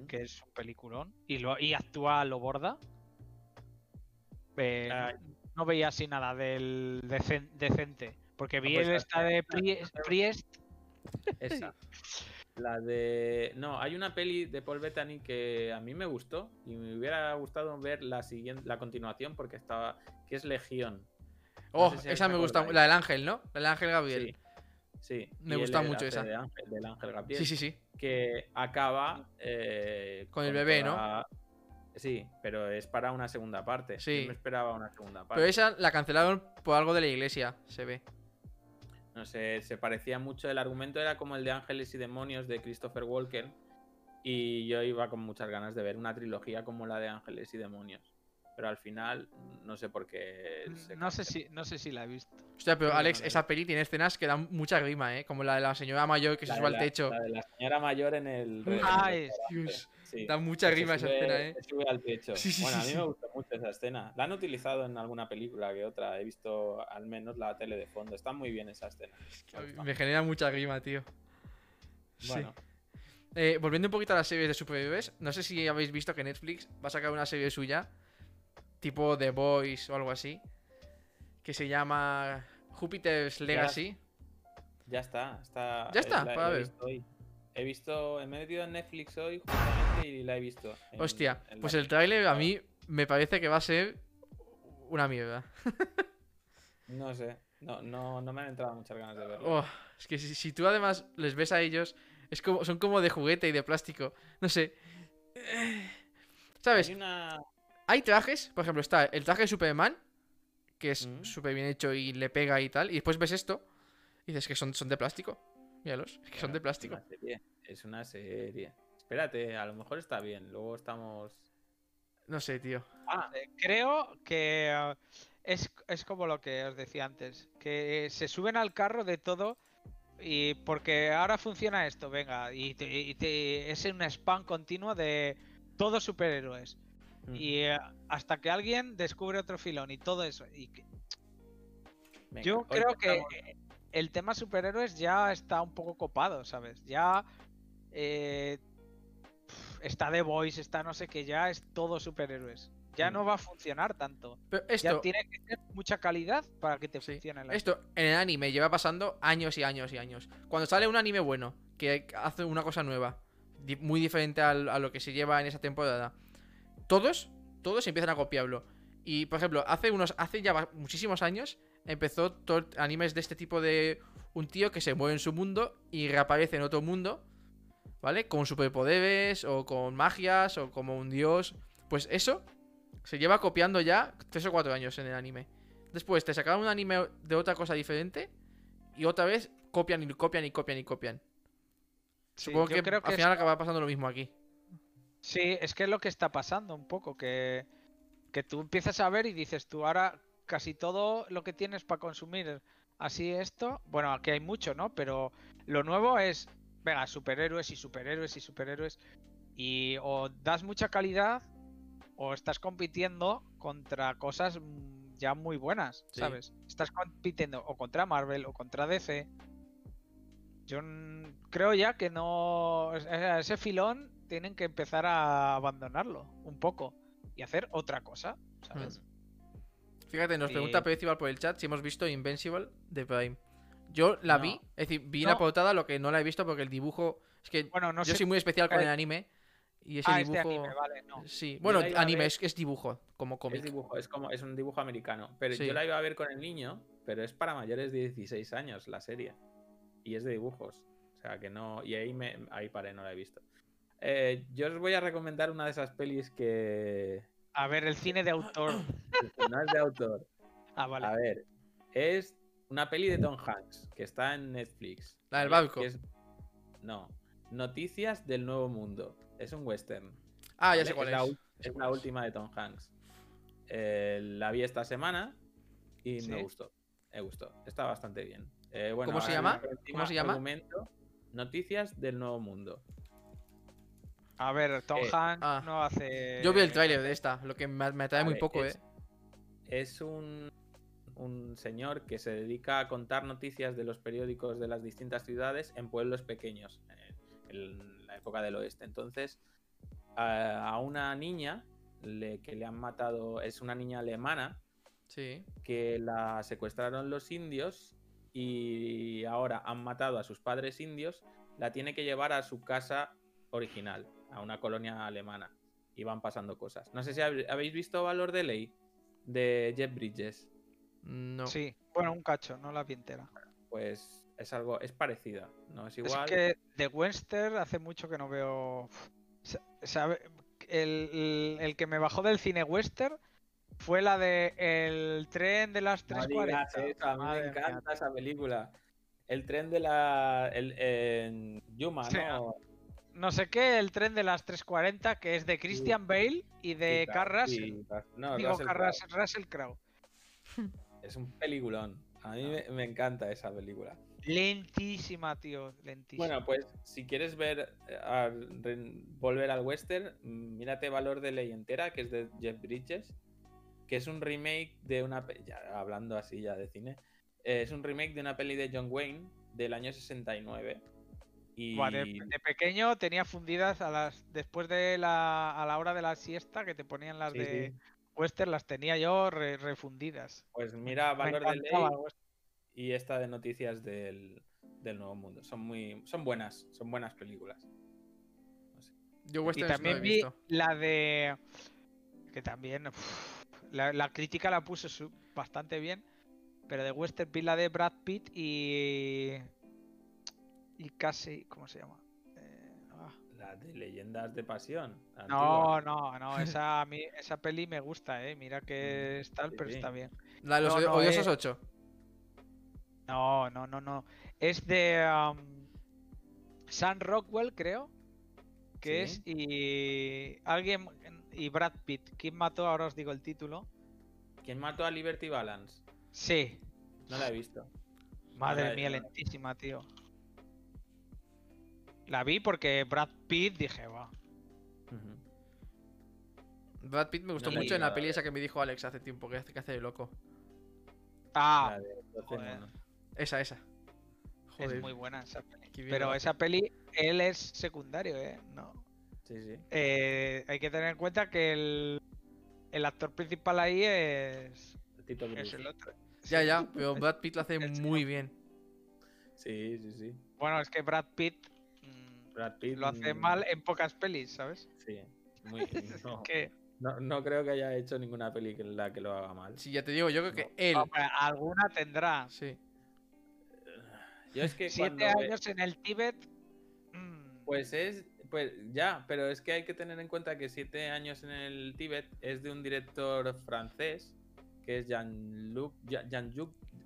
que es un peliculón, y, lo, y actúa a lo borda. Eh, no veía así nada del decen- decente. Porque vi
pues
el esta de Priest, Priest,
Esa. La de. No, hay una peli de Paul Bettany que a mí me gustó y me hubiera gustado ver la siguiente, la continuación porque estaba. que es Legión.
Oh,
sé si
esa me gusta. La del ángel, ¿no? La del ángel Gabriel.
Sí. sí.
Me
Y
gusta mucho esa.
de ángel- del ángel Gabriel.
Sí, sí, sí.
Que acaba. eh,
Con el bebé, ¿no?
Sí, pero es para una segunda parte.
Sí.
Yo me esperaba una segunda parte.
Pero esa la cancelaron por algo de la iglesia, se ve.
No sé, se parecía mucho. El argumento era como el de Ángeles y Demonios de Christopher Walken. Y yo iba con muchas ganas de ver una trilogía como la de Ángeles y Demonios. Pero al final, no sé por qué. se
No sé si, no sé si la he visto.
Hostia, pero
No, no,
Alex,
no,
esa peli tiene escenas que dan mucha grima, ¿eh? Como la de la señora mayor que se sube al techo.
La de la señora mayor en el. el
Ah,
Dios,
sí.
da mucha grima esa escena, ¿eh?
se sube al.
Sí, sí,
bueno, a mí me gusta mucho esa escena. La han utilizado en alguna película que otra. He visto al menos la tele de fondo. Está muy bien esa escena. Me
genera mucha grima, tío. Sí.
Bueno,
Eh, volviendo un poquito a las series de superhéroes, no sé si habéis visto que Netflix va a sacar una serie suya, tipo The Boys o algo así, que se llama Jupiter's Legacy.
ya está. está
Ya está,
la-
para ver.
visto hoy. He visto, me he metido en Netflix hoy justamente y la he visto. en-
Hostia,
en
pues el tráiler a mí me parece que va a ser una mierda.
No sé, no, no, no me han entrado muchas ganas de verlo.
Oh, es que si, si tú además les ves a ellos, es como, son como de juguete y de plástico. No sé. ¿Sabes?
Hay una...
Hay trajes, por ejemplo, está el traje de Superman, que es
Mm.
súper bien hecho y le pega y tal, y después ves esto y dices que son, son de plástico. Míralos, es que son de plástico.
Es una serie. Es una serie. Espérate, a lo mejor está bien. Luego estamos.
No sé, tío.
Ah,
Eh, Creo que eh, es, es como lo que os decía antes, que se suben al carro de todo y porque ahora funciona esto, venga, y, te- y te- es un spam continuo de todos superhéroes.
mm,
Y eh, hasta que alguien descubre otro filón y todo eso. Y que-
venga,
yo creo que el tema superhéroes ya está un poco copado, ¿sabes? Ya eh, está The Voice, está no sé qué, ya es todo superhéroes. Ya
Mm.
no va a funcionar tanto.
Pero
Ya
esto,
tiene que tener mucha calidad para que te
Sí.
funcione la
esto en el anime lleva pasando años y años y años. Cuando sale un anime bueno, que hace una cosa nueva, muy diferente a lo que se lleva en esa temporada, todos, todos empiezan a copiarlo. Y, por ejemplo, hace unos, hace ya muchísimos años empezó todo animes de este tipo de un tío que se mueve en su mundo y reaparece en otro mundo, ¿vale? Con superpoderes o con magias o como un dios. Pues eso se lleva copiando ya tres o cuatro años en el anime. Después te sacaron un anime de otra cosa diferente y otra vez copian y copian y copian y copian.
Sí,
Supongo que,
creo
al final
es-
acaba pasando lo mismo aquí.
Sí, es que es lo que está pasando un poco, que, que tú empiezas a ver y dices tú ahora casi todo lo que tienes para consumir así esto, bueno, aquí hay mucho, ¿no? Pero lo nuevo es, venga, superhéroes y superhéroes y superhéroes y o das mucha calidad o estás compitiendo contra cosas mm, ya muy buenas,
Sí.
¿sabes? Estás compitiendo o contra Marvel o contra DC. Yo creo ya que no. Ese filón tienen que empezar a abandonarlo un poco y hacer otra cosa, ¿sabes?
Hmm. Fíjate, nos
Y-
pregunta Percival por el chat si hemos visto Invincible de Prime. Yo la
No.
vi, es decir, vi
No.
la portada, lo que no la he visto porque el dibujo. Es que
Bueno, no
yo
sé.
soy muy especial con el anime. Y ese
ah, es
dibujo.
anime, vale, no.
Sí, bueno, anime es, es dibujo, como
Es
cómic.
dibujo, es como es un dibujo americano. Pero
Sí.
yo la iba a ver con el niño, pero es para mayores de 16 años la serie. Y es de dibujos. O sea que no. Y ahí me ahí paré, no la he visto. Eh, yo os voy a recomendar una de esas pelis que,
A ver, el cine de autor.
que no es de autor.
Ah, vale.
A ver, es una peli de Tom Hanks que está en Netflix.
La del.
Que es- No. Noticias del Nuevo Mundo. Es un western.
Ah, ya
¿vale?
sé cuál
es.
es.
La, es última de Tom Hanks. Eh, la vi esta semana y me gustó. Me gustó. Está bastante bien. Eh, bueno,
¿Cómo se llama? ¿Cómo se llama?
argumento, Noticias del Nuevo Mundo.
A ver, Tom
eh,
Hanks
ah.
no hace.
Yo vi el tráiler de esta, lo que me, me atrae muy poco,
es-
eh.
Es un, un señor que se dedica a contar noticias de los periódicos de las distintas ciudades en pueblos pequeños, en la época del oeste. Entonces, a, una niña le- que le han matado, es una niña alemana,
Sí.
que la secuestraron los indios y ahora han matado a sus padres indios, la tiene que llevar a su casa original, a una colonia alemana. Y van pasando cosas. No sé si hab- habéis visto Valor de Ley de Jeff Bridges.
No.
Sí, bueno, un cacho, no la vi entera.
Pues es algo, es parecida, no es
Es
igual.
que de Western hace mucho que no veo. Sabe- El, el- que me bajó del cine western fue la de El tren de las
No
3.40.
digas eso, a mí
Madre
me
mía,
encanta esa película. el tren de la. El, en Yuma,
Sí,
¿no?
No sé qué, el tren de las 3.40, que es de Christian Bale y de
Sí,
Carras.
sí, no,
Digo,
Russell
Carras,
Crowe.
Russell Crowe.
Es un peliculón. A mí me, me encanta esa película.
Lentísima, tío. Lentísima.
Bueno, pues si quieres ver eh, a- re- volver al western, mm, mírate Valor de Ley entera, que es de Jeff Bridges, que es un remake de una ya hablando así ya de cine, eh, es un remake de una peli de John Wayne del año 69. Y
de, de pequeño tenía fundidas a las después de la a la hora de la siesta que te ponían las
sí,
de
sí,
western las tenía yo re- refundidas.
pues mira Valor de Ley
western.
y esta de Noticias del, del Nuevo Mundo. Son muy son buenas, son buenas películas.
Yo
Y
westerns no he
también vi
visto.
la de que también la, la crítica la puso su- bastante bien, pero de western vi la de Brad Pitt y y casi ¿cómo se llama? Eh.
La de Leyendas de Pasión.
No,
antigua.
no, no, esa, a mí, esa peli me gusta, eh. Mira que es tal,
Sí,
pero
sí.
está bien.
La de los
no, no,
odiosos
eh.
8.
No, no, no, no. Es de um, Sam Rockwell, creo. Que
Sí.
es y alguien y Brad Pitt. ¿Quién mató? Ahora os digo el título.
¿Quién mató a Liberty Balance?
Sí.
No la he visto.
Madre
la-
mía, lentísima, tío. La vi porque Brad Pitt dije, va.
Brad Pitt me gustó
No
mucho en la peli esa que me dijo Alex hace tiempo, que hace, que hace de loco.
Ah,
La de 12
joder.
monos.
Esa, esa. Joder.
es muy buena esa peli. Pero esa peli, él es secundario, eh. No.
Sí, sí.
Eh, hay que tener en cuenta que el, el actor principal ahí es,
Tito
es el otro.
Ya,
Sí.
ya, pero Brad Pitt lo hace muy bien.
Sí, sí, sí.
Bueno, es que Brad Pitt
Brad Pitt.
lo hace mal en pocas pelis, ¿sabes?
Sí. Muy, no,
Que
no, no creo que haya hecho ninguna peli que la que lo haga mal.
Sí, ya te digo, yo creo que
No.
él.
hombre, alguna tendrá.
Sí.
Yo es que
Siete
ve-
años en el Tíbet. mm,
Pues es. Pues ya, pero es que hay que tener en cuenta que siete años en el Tíbet es de un director francés, que es Jean-Luc Jean-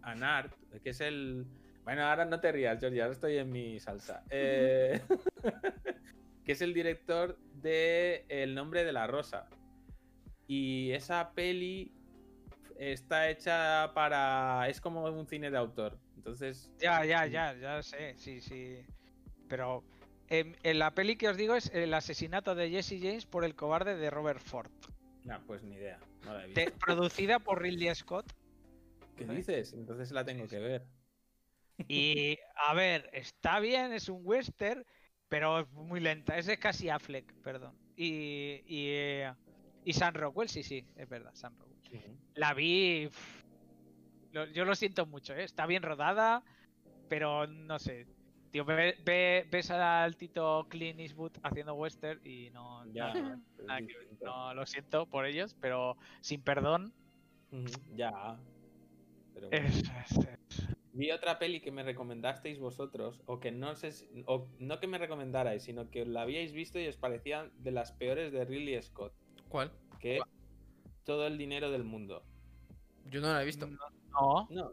Anart, que es el. Bueno, ahora no te rías, Georgie, ahora estoy en mi salsa. Eh, que es el director de El nombre de la rosa. Y esa peli está hecha para. Es como un cine de autor. Entonces.
Ya, ya, ya, ya sé, sí, sí. Pero en, en la peli que os digo es el asesinato de Jesse James por el cobarde de Robert Ford.
No, pues ni idea. No la he visto.
Te- producida por Ridley Scott.
¿Qué dices? Entonces la tengo que ver.
Y a ver, está bien, es un western, pero es muy lenta. Es de casi Affleck, perdón. Y, y, y Sam Rockwell, sí, sí, es verdad, Sam Rockwell. La vi. lo- yo lo siento mucho, ¿eh? está bien rodada, pero no sé. Tío, ve- ve- ves al Tito Clint Eastwood haciendo western y no.
Ya,
nada-
es
nada que no, lo siento por ellos, pero sin perdón.
Ya. Pero bueno.
Es, es- es-
Vi otra peli que me recomendasteis vosotros, o que no sé si- o no que me recomendarais, sino que la habíais visto y os parecían de las peores de Ridley Scott,
¿Cuál?
que es Todo el dinero del mundo.
Yo no la he visto.
no,
No.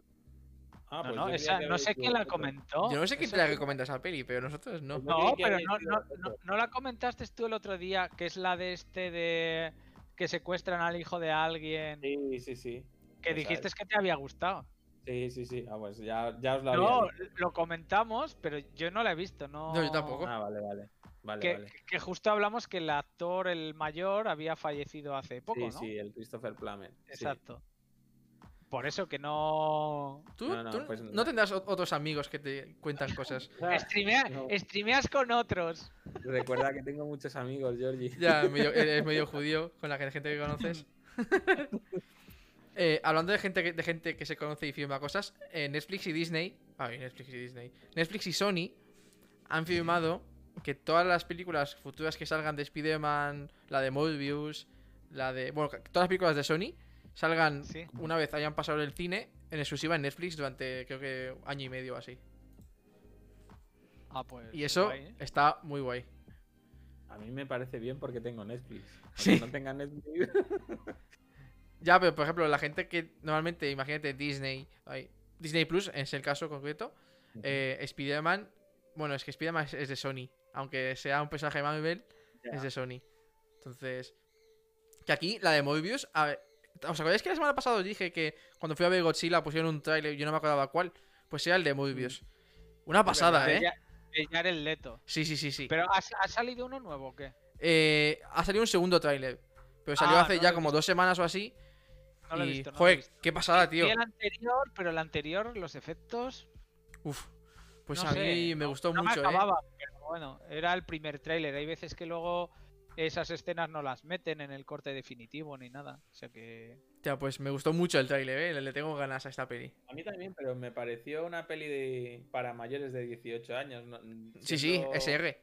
Ah,
no,
pues
no, esa- no sé quién la comentó.
Yo no sé quién te la recomienda esa peli, pero nosotros no.
No, pero no, no, no, no la comentaste tú el otro día, que es la de este de que secuestran al hijo de alguien,
Sí, sí, sí.
que dijiste
es.
que te había gustado.
Sí, sí, sí. Ah, pues ya, ya os la había
No,
dicho.
lo comentamos, pero yo no la he visto, no.
No, yo tampoco.
Ah, vale, vale. Vale,
Que,
vale.
que justo hablamos que el actor, el mayor, había fallecido hace poco,
sí,
¿no?
sí, el Christopher Plummer. sí.
Exacto. Por eso que no.
¿Tú,
No, no,
tú
pues
no
no.
tendrás otros amigos que te cuentan cosas?
Ah,
Streamea-
no.
Streameas con otros.
Recuerda que tengo muchos amigos, Georgie.
Ya, medio- eres medio judío con la gente que conoces. Eh, hablando de gente, que, de gente que se conoce y firma cosas, eh, Netflix y Disney. Ay, Netflix y Disney. Netflix y Sony han firmado que todas las películas futuras que salgan de Spider-Man, la de Morbius, la de. Bueno, todas las películas de Sony salgan
Sí.
una vez hayan pasado el cine en exclusiva en Netflix durante creo que año y medio o así.
Ah, pues.
Y eso
guay, ¿eh?
está muy guay.
A mí me parece bien porque tengo Netflix. Aunque
Sí.
no tenga Netflix.
Ya, pero por ejemplo, la gente que normalmente, imagínate Disney, ay, Disney Plus, es el caso concreto, Eh, Spider-Man, bueno, es que Spider-Man es, es de Sony, aunque sea un personaje de Marvel,
Ya.
es de Sony. Entonces, que aquí la de Mobius, a ver, ¿os acordáis que la semana pasada os dije que cuando fui a ver Godzilla pusieron un tráiler, yo no me acordaba cuál? Pues era el de Mobius. Una pasada, ¿eh?
de Jared Leto.
Sí, sí, sí, sí.
Pero ¿ha, ha salido uno nuevo o qué?
Eh, ha salido un segundo tráiler, pero salió
Ah,
hace
no
ya como dos semanas o así.
No lo he
y,
visto. no lo he
joder,
visto.
qué pasada, tío.
Vi el anterior, pero el anterior, los efectos.
Uf. Pues
no
a
sé,
mí me
no-
gustó
no
mucho,
me
¿eh?
acababa, pero bueno, era el primer tráiler. Hay veces que luego esas escenas no las meten en el corte definitivo ni nada. O sea que.
Ya, pues me gustó mucho el tráiler, ¿eh? Le- tengo ganas a esta peli.
A mí también, pero me pareció una peli de... para mayores de 18 años. ¿no?
Sí, sí, SR.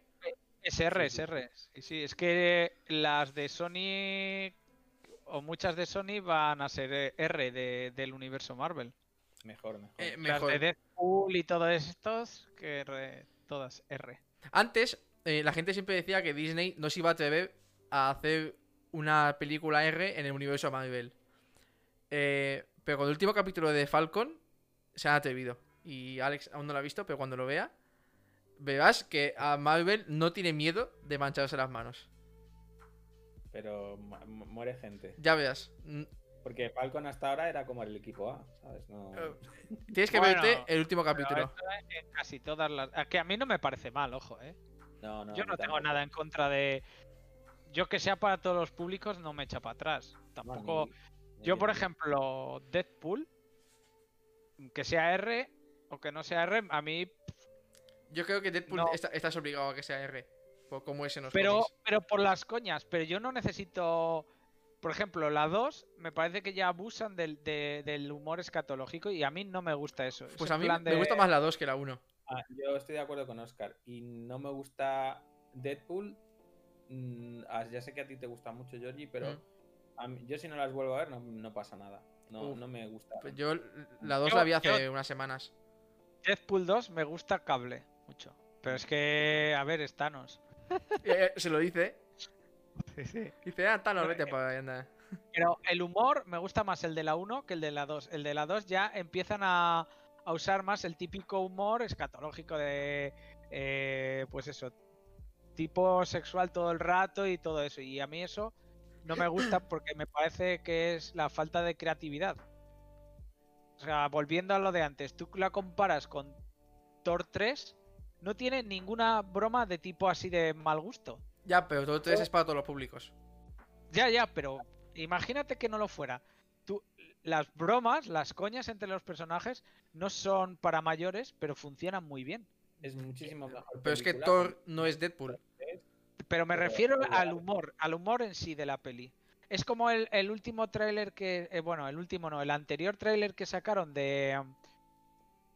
SR,
Sí, sí.
SR. Sí, sí, es que las de Sony o muchas de Sony van a ser eh, R de- del universo Marvel.
Mejor, mejor.
Eh,
Las
mejor.
de Deadpool y todos estos, que todas R.
Antes, eh, la gente siempre decía que Disney no se iba a atrever a hacer una película R en el universo Marvel. Eh, pero con el último capítulo de Falcon se han atrevido. Y Alex aún no lo ha visto, pero cuando lo vea, verás que a Marvel no tiene miedo de mancharse las manos.
Pero mu- mu- muere gente.
Ya verás. Mm,
Porque Falcon hasta ahora era como el equipo A, ¿sabes? No...
Tienes que
Bueno,
verte el último capítulo.
en casi todas las. a Que a mí no me parece mal, ojo, eh.
no, no,
Yo no tengo
tampoco.
nada en contra de. Yo que sea para todos los públicos no me echa para atrás.
No,
Tampoco.
ni- ni
Yo, por
ni-
ejemplo, Deadpool, que sea R o que no sea R, a mí.
Yo creo que Deadpool
No.
está- estás obligado a que sea R. Por cómo es en los
Pero, pero por las coñas. Pero yo no necesito. Por ejemplo, la 2 me parece que ya abusan del, de- del humor escatológico y a mí no me gusta eso.
Pues
Ese
a mí
plan
me gusta más la 2 que la 1.
Ah, yo estoy de acuerdo con Oscar. Y no me gusta Deadpool. mm, ah, ya sé que a ti te gusta mucho, Georgie, pero
Mm.
a mí- yo si no las vuelvo a ver no, no pasa nada. No,
Uf.
no me gusta.
Pues yo la 2
Yo-
la vi hace
yo-
unas semanas.
Deadpool 2 me gusta cable mucho. Pero es que, a ver, es Thanos.
Eh, eh, se lo dice.
Sí, sí.
Dice, ah,
No,
vete
eh,
para ahí, anda.
Pero el humor me gusta más el de la 1 que el de la 2. El de la 2 ya empiezan a, a usar más el típico humor escatológico de. eh, pues eso. Tipo sexual todo el rato y todo eso. Y a mí eso no me gusta porque me parece que es la falta de creatividad. O sea, volviendo a lo de antes, tú la comparas con Thor 3, no tiene ninguna broma de tipo así de mal gusto.
Ya, pero todo esto es para todos los públicos.
Ya, ya, pero imagínate que no lo fuera. Tú, las bromas, las coñas entre los personajes no son para mayores, pero funcionan muy bien.
Es muchísimo mejor.
Pero es que Thor no es Deadpool.
Pero me
Pero-
refiero
pero
al humor, al humor en sí de la peli. Es como el, el último tráiler que, eh, bueno, el último no, el anterior tráiler que sacaron de um,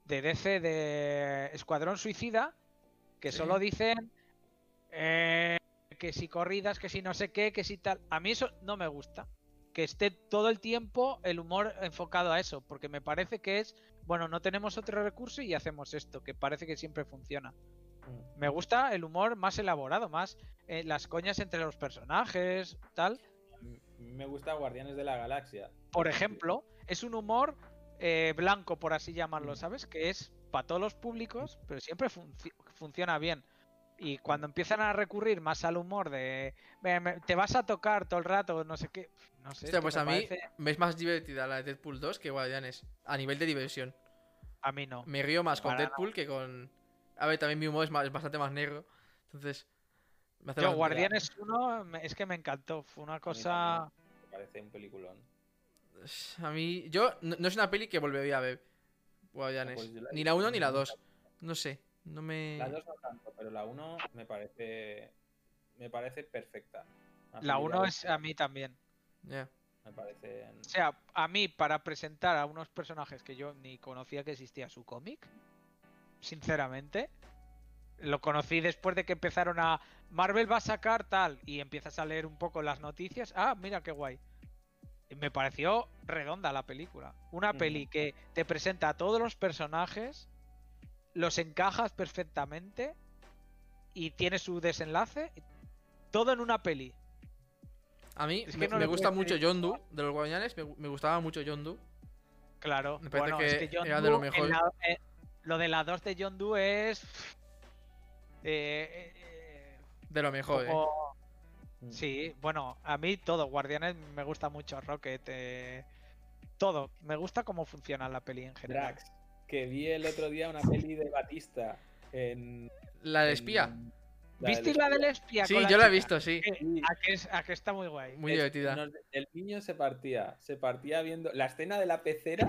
de DC de Escuadrón Suicida, que
Sí.
solo dicen eh, que si corridas, que si no sé qué, que si tal. A mí eso no me gusta. Que esté todo el tiempo el humor enfocado a eso, porque me parece que es, bueno, no tenemos otro recurso y hacemos esto, que parece que siempre funciona.
Mm.
Me gusta el humor más elaborado, más eh, las coñas entre los personajes, tal.
Me gusta Guardianes de la Galaxia.
Por ejemplo, es un humor eh, blanco, por así llamarlo,
Mm.
¿sabes? Que es para todos los públicos, pero siempre funci- funciona bien. Y cuando empiezan a recurrir más al humor de "Ve, me- te vas a tocar todo el rato, no sé qué, no sé.
Hostia,
que
pues
me
a mí
parece-
me es más divertida la de Deadpool 2 que Guardianes. A nivel de diversión.
a mí no.
Me río más con
Para
Deadpool que con. A ver, también mi humor es, más- es bastante más negro. Entonces. Me hace
Yo, Guardianes 1 me- es que me encantó, fue una cosa...
Me parece un peliculón.
A mí. Yo. No, no es una peli que volvería a ver. Guardianes.
pues
ni la
visto
1 ni la
nunca.
2. No sé. No me.
La 2 no tanto, pero la 1 me parece. Me parece perfecta.
La
peli de
1 es a mí también.
Ya.
Me parece.
O sea, a mí para presentar a unos personajes que yo ni conocía que existía su cómic, sinceramente, lo conocí después de que empezaron a Marvel va a sacar tal y empiezas a leer un poco las noticias. Ah, mira qué guay. Me pareció redonda la película. Una peli que te presenta a todos los personajes, los encajas perfectamente y tiene su desenlace. Todo en una peli.
A mí
Es que
me,
no
me
le
gusta mucho
pedir
Yondu de los Guardianes. Me, gu- me gustaba mucho Yondu.
Claro.
Me parece
bueno,
que
es que John
era de lo
Doe
mejor.
la- en- lo de la 2 de John Doe es. eh, eh, eh,
De lo mejor, eh.
como-. Sí, bueno, a mí todo, Guardianes me gusta mucho, Rocket, eh, todo. Me gusta cómo funciona la peli en general.
Drax, que vi el otro día una peli de Batista en.
La de
en-
espía.
la
¿Viste
del
la
espía.
del espía?
Sí, yo la he visto, sí.
A, que es- a que está muy guay.
Muy
Es-
divertida.
nos- el niño se partía, se partía viendo la escena de la pecera.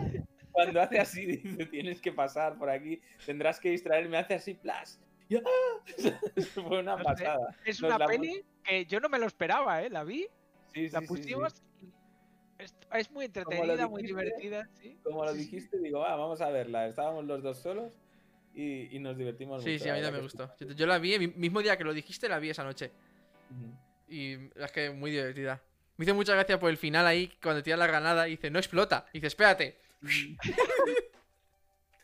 Cuando hace así, dice: Tienes que pasar por aquí, tendrás que distraerme. Hace así, plas. ¡ah! Fue una
No sé,
pasada.
Es
Nos
una
la
peli que yo no me lo esperaba, ¿eh? La vi,
Sí,
la
sí, sí, sí.
pusimos. y Es, es muy entretenida, muy divertida. ¿sí?
Como lo
Sí, sí.
dijiste, digo, va, vamos a verla. Estábamos los dos solos y, y nos divertimos
Sí,
mucho.
sí, a mí también me gustó. Yo, yo la vi, el mismo día que lo dijiste, la vi esa noche.
sí.
Y es que muy divertida. Me hizo mucha gracia por el final ahí, cuando tira la granada y dice, no explota. Y dice, espérate.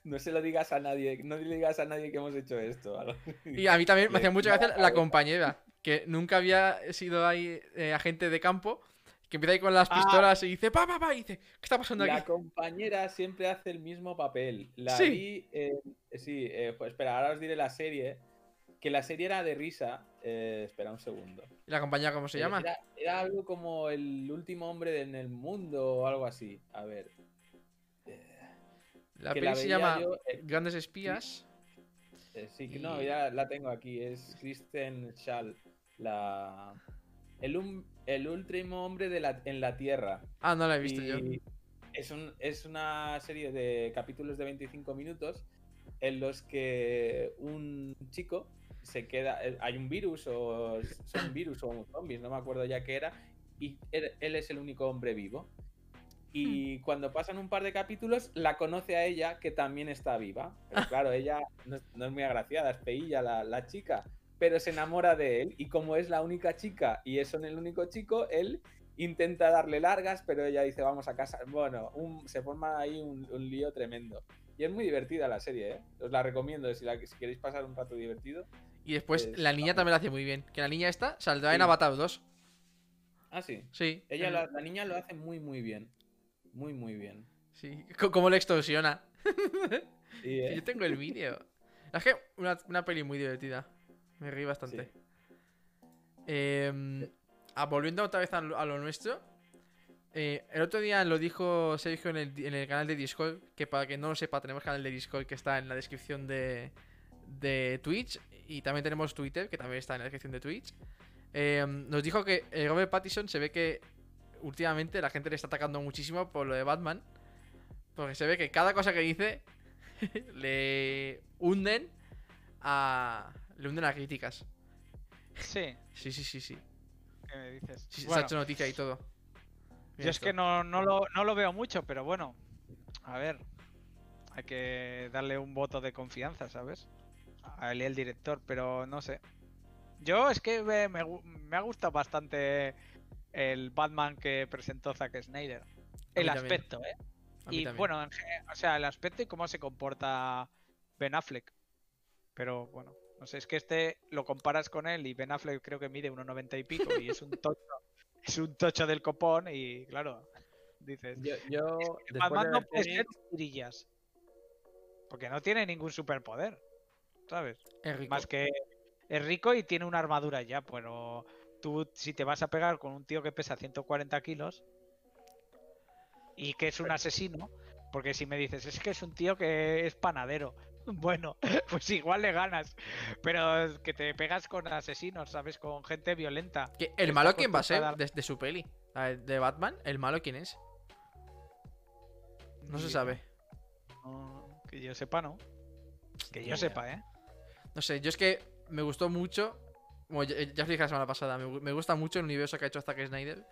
No se lo digas a nadie, no le digas a nadie que hemos hecho esto.
Y a mí también me hacía mucha gracia
la
compañera, que nunca había sido ahí eh, agente de campo, que empieza ahí con las
Ah.
pistolas y dice, pa, pa, pa, y dice, ¿qué está pasando
La
aquí?
compañera siempre hace el mismo papel. La
Sí.
vi. eh, sí, eh, pues espera, ahora os diré la serie. Que la serie era de risa. espera un segundo.
¿Y la compañera cómo se llama?
Era, era algo como el último hombre en el mundo o algo así. A ver.
La peli
la
se llama
yo,
Grandes Espías.
sí, que no, ya la tengo aquí. Es Kristen Schall. La. El, el último hombre de la, en la Tierra.
Ah, no la he visto yo.
Es, un- es una serie de capítulos de 25 minutos en los que un chico se queda. eh, Hay un virus, o son virus o zombies, no me acuerdo ya qué era, y él, él es el único hombre vivo. Y cuando pasan un par de capítulos, la conoce a ella, que también está viva. Pero claro, ella no es, no es muy agraciada, es feilla la, la chica, pero se enamora de él. Y como es la única chica y es el único chico, él intenta darle largas, pero ella dice, vamos a casa. Bueno, un- se forma ahí un, un lío tremendo. Y es muy divertida la serie, ¿eh? Os la recomiendo si, la, si queréis pasar un rato divertido.
Y después
es-
la niña también la hace muy bien. Que la niña esta saldrá en. Avatar 2.
Ah, sí.
Sí.
Ella, lo- la niña lo hace muy, muy bien. Muy, muy bien.
Sí. C- Cómo le extorsiona.
Sí, ¿eh?
Yo tengo el vídeo. Es que una, una peli muy divertida. Me reí bastante.
Sí.
Eh, ah, volviendo otra vez a lo, a lo nuestro. eh, el otro día lo dijo Sergio en el, en el canal de Discord. Que para que no lo sepa, tenemos canal de Discord que está en la descripción de, de Twitch. Y también tenemos Twitter, que también está en la descripción de Twitch. Eh, nos dijo que eh, Robert Pattinson se ve que últimamente la gente le está atacando muchísimo por lo de Batman. Porque se ve que cada cosa que dice le hunden a. Le hunden a críticas.
Sí,
Sí, sí, sí, sí.
¿qué me dices?
Sí, Se ha hecho noticia y todo.
yo es que no, no, lo, no lo veo mucho, pero bueno. A ver. Hay que darle un voto de confianza, ¿sabes? A él y el director, pero no sé. Yo es que me, me ha gustado bastante el Batman que presentó Zack Snyder. El
también.
aspecto, ¿eh? Y
también.
bueno, o sea, el aspecto y cómo se comporta Ben Affleck. Pero bueno, no sé, es que este lo comparas con él y Ben Affleck creo que mide 1,90 y pico y es un tocho. es un tocho del copón y claro, dices,
Yo, yo de
Batman no
ver
puede
Tenet,
ser tirillas. Porque no tiene ningún superpoder, ¿sabes?
Es rico.
Más que es rico y tiene una armadura ya, pero tú si te vas a pegar con un tío que pesa 140 kilos y que es un asesino, porque si me dices es que es un tío que es panadero, bueno, pues igual le ganas, pero es que te pegas con asesinos, ¿sabes? Con gente violenta.
Que ¿El
está
malo quién va a ser de, de su peli? ¿De Batman? ¿El malo quién es? No se sabe.
No, que yo sepa, ¿no? Que yo sepa, ¿eh?
No sé, yo es que me gustó mucho. Como ya, ya os dije la semana pasada, me, me gusta mucho el universo que ha hecho Zack Snyder.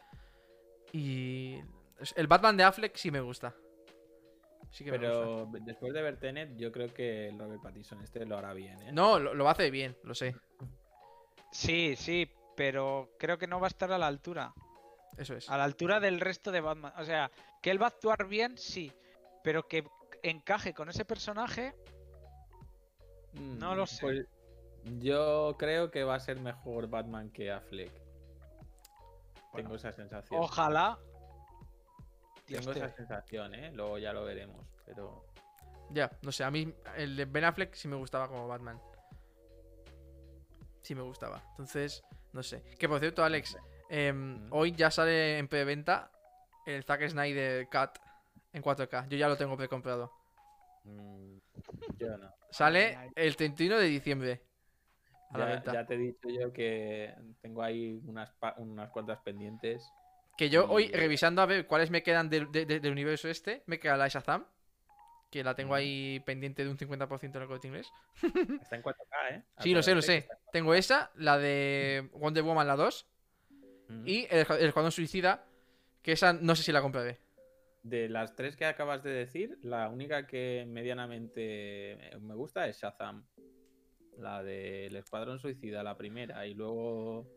Y. El Batman de Affleck sí me gusta. Sí que me gusta.
pero después de ver Tenet, yo creo que el Robert Pattinson este lo hará bien, ¿eh?
No, lo, lo hace bien, lo sé.
Sí, sí, pero creo que no va a estar a la altura.
Eso es.
A la altura del resto de Batman. O sea, que él va a actuar bien, sí. Pero que encaje con ese personaje, no lo sé.
Pues yo creo que va a ser mejor Batman que Affleck. Tengo esa sensación.
ojalá.
Tengo
te-
esa sensación, ¿eh? Luego ya lo veremos. Pero
Ya, no sé, a mí el de Ben Affleck sí me gustaba como Batman. Sí me gustaba. Entonces, no sé. Que por cierto, Alex, em,
Mm.
hoy ya sale en preventa el Zack Snyder Cut en 4K. Yo ya lo tengo precomprado.
Mm, yo no.
Sale el 31 de diciembre. A la
Ya,
venta.
ya te he dicho yo que tengo ahí unas, unas cuantas pendientes.
Que yo hoy,
Y-
revisando a ver cuáles me quedan del, de- de- del universo este, me queda la de Shazam. Que la tengo
Ujú.
ahí pendiente de un 50% en el corte inglés.
Está en 4K, ¿eh?
Sí, lo sé, lo sé. Tengo esa, la de Wonder Woman, la 2.
Mm.
Y el, el Escuadrón Suicida. Que esa no sé si la compraré.
De las tres que acabas de decir, la única que medianamente me gusta es Shazam. La del Escuadrón Suicida, la primera, y luego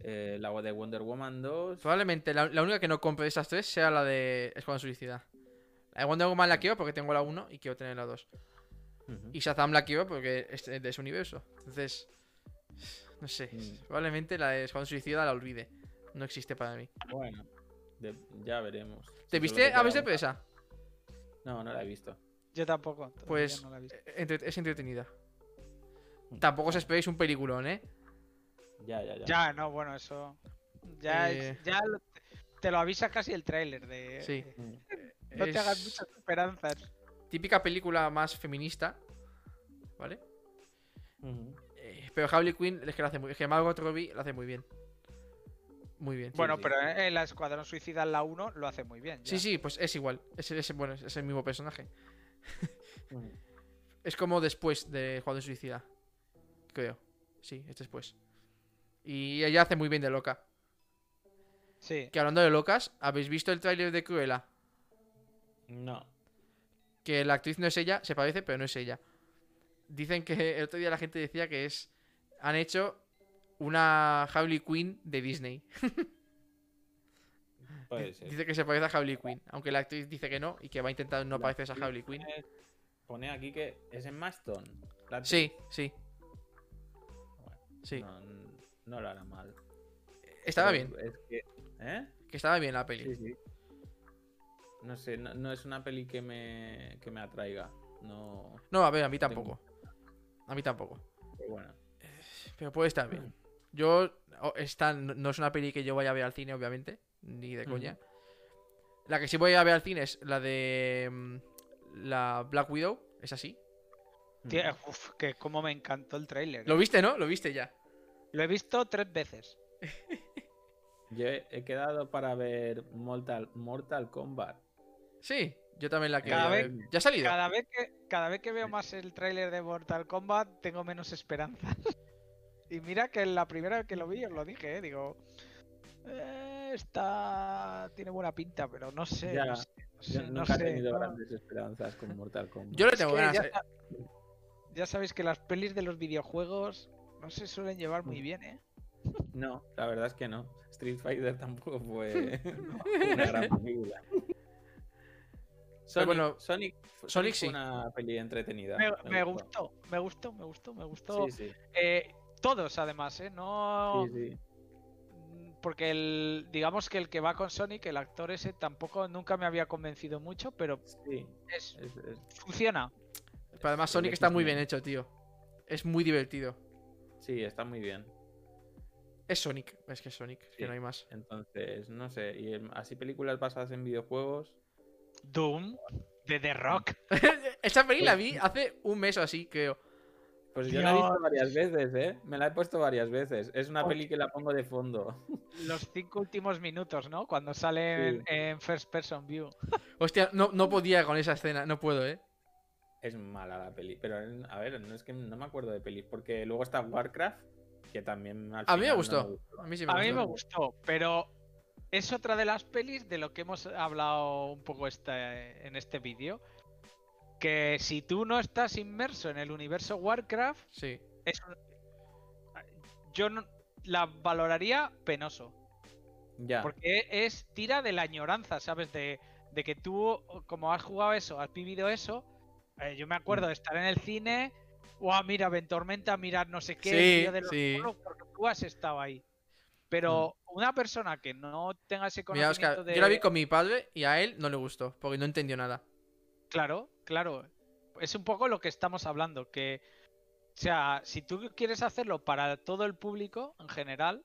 eh, la de Wonder Woman 2.
Probablemente la, la única que no compre de esas tres sea la de Escuadrón Suicida. La de Wonder Woman la quiero porque tengo la 1 y quiero tener la 2.
Ujú.
Y Shazam la quiero porque es de ese universo. Entonces, no sé.
Mm.
Probablemente la de Escuadrón Suicida la olvide. No existe para mí.
Bueno, de- ya veremos.
¿Te
Si
viste Aves de Presa?
No, no la he visto.
Yo tampoco.
Pues
no la he visto.
eh, entre- es entretenida.
Mm.
Tampoco os esperéis un peliculón, ¿eh?
Ya, ya, ya.
Ya, no, bueno, eso. Ya,
Eh.
ya lo- te lo avisa casi el tráiler de.
Sí.
Mm.
No te hagas muchas esperanzas.
típica película más feminista. ¿Vale? Eh, pero Harley Quinn es que lo hace muy Es que Margot Robbie lo hace muy bien. Muy bien.
Bueno,
sí.
pero en la Escuadrón Suicida en la 1 lo hace muy bien.
Sí,
ya.
sí, pues es igual. Es, es- bueno, es el mismo personaje. Es como después de Juego de Suicida. Creo. Sí, es después. Y ella hace muy bien de loca.
Sí.
Que hablando de locas, ¿habéis visto el tráiler de Cruella?
No.
Que la actriz no es ella, se parece, pero no es ella. Dicen que el otro día la gente decía que es. Han hecho una Harley Quinn de Disney.
Puede ser.
Dice que se parece a Harley Quinn. Aunque la actriz dice que no y que va a intentar no parecerse a Harley Quinn.
pone- aquí que es en Maston.
Sí, sí.
Bueno,
Sí.
No, no lo hará mal.
Estaba
Pero
bien.
Es que. ¿Eh?
Que estaba bien la peli.
Sí, sí. No sé, no, no es una peli que me, que me atraiga. No.
No, a ver, a mí tampoco. A mí tampoco.
Pero bueno.
Pero puede estar bien. Yo. Esta no no es una peli que yo vaya a ver al cine, obviamente. Ni de
Ujú.
coña. La que sí voy a ver al cine es la de. mm, La Black Widow. Es así.
Tía, uf, que como me encantó el tráiler.
Lo viste, ¿no? Lo viste ya.
Lo he visto tres veces.
Yo he, quedado para ver Mortal, Mortal Kombat.
Sí, yo también la quiero.
Cada
ver.
vez-
¿Ya ha salido?
Cada vez que, cada vez que veo más el tráiler de Mortal Kombat, tengo menos esperanza. y mira que la primera vez que lo vi, os lo dije, ¿eh? digo. "Eh, Esta tiene buena pinta, pero no sé.
Ya,
no sé, no sé,
Yo
no
nunca
sé,
he tenido
no.
grandes esperanzas con Mortal Kombat.
Yo le
Es
tengo
que
ganas.
ya,
eh.
ya sabéis que las pelis de los videojuegos no se suelen llevar
Mm.
muy bien, ¿eh?
No, la verdad es que no. Street Fighter tampoco fue una gran película. Sonic,
bueno,
Sonic,
Sonic
Sonic
sí.
una peli entretenida.
Me, me gustó, me gustó, me gustó, me gustó.
Sí, sí,
Eh, todos, además, ¿eh? No.
sí, sí.
Mm, Porque el, digamos que el que va con Sonic, el actor ese, tampoco nunca me había convencido mucho, pero
Sí,
es,
es- es-
funciona.
Pero además, Sonic está muy bien hecho, tío. Es muy divertido.
Sí, está muy bien.
Es Sonic. Es que es Sonic. Es que no hay más.
Entonces, no sé. Y em, así películas basadas en videojuegos.
Doom, de The Rock.
Esa peli la vi hace un mes o así, creo.
Pues yo la he visto varias veces, ¿eh? Me la he puesto varias veces. Es una
Hostia.
peli que la pongo de fondo.
Los cinco últimos minutos, ¿no? Cuando sale en, en First Person View.
Hostia, no, no podía con esa escena. No puedo, ¿eh?
Es mala la peli. Pero, a ver, no es que no me acuerdo de pelis. Porque luego está Warcraft, que también al
A mí me
no
gustó. A mí sí me
A mí me
gustó.
pero es otra de las pelis de lo que hemos hablado un poco este, en este vídeo. Que si tú no estás inmerso en el universo Warcraft,
Sí.
es un- yo no- la valoraría penoso.
Ya.
Porque es tira de la añoranza, ¿sabes? De, de que tú, como has jugado eso, has vivido eso. Eh, yo me acuerdo de estar en el cine. Guau, mira, Ventormenta, mira no sé qué.
Sí,
de los
sí.
monos", porque tú has estado ahí. Pero una persona que no tenga ese
Mira,
conocimiento
Oscar,
de.
yo la vi con mi padre y a él no le gustó, porque no entendió nada.
Claro, claro. es un poco lo que estamos hablando, que, o sea, si tú quieres hacerlo para todo el público en general,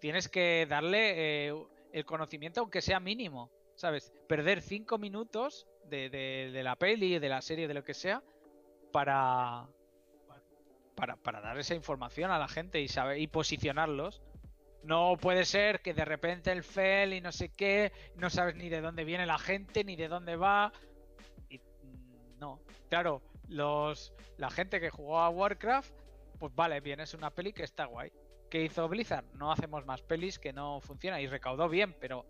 tienes que darle eh, el conocimiento aunque sea mínimo, ¿sabes? Perder cinco minutos de, la peli, de la serie, de lo que sea, para, para, para dar esa información a la gente y saber y posicionarlos. No puede ser que de repente el FEL y no sé qué, no sabes ni de dónde viene la gente, ni de dónde va. Y, no, claro, los la gente que jugó a Warcraft, pues vale, bien, es una peli que está guay. ¿Qué hizo Blizzard? No hacemos más pelis que no funcionan y recaudó bien, pero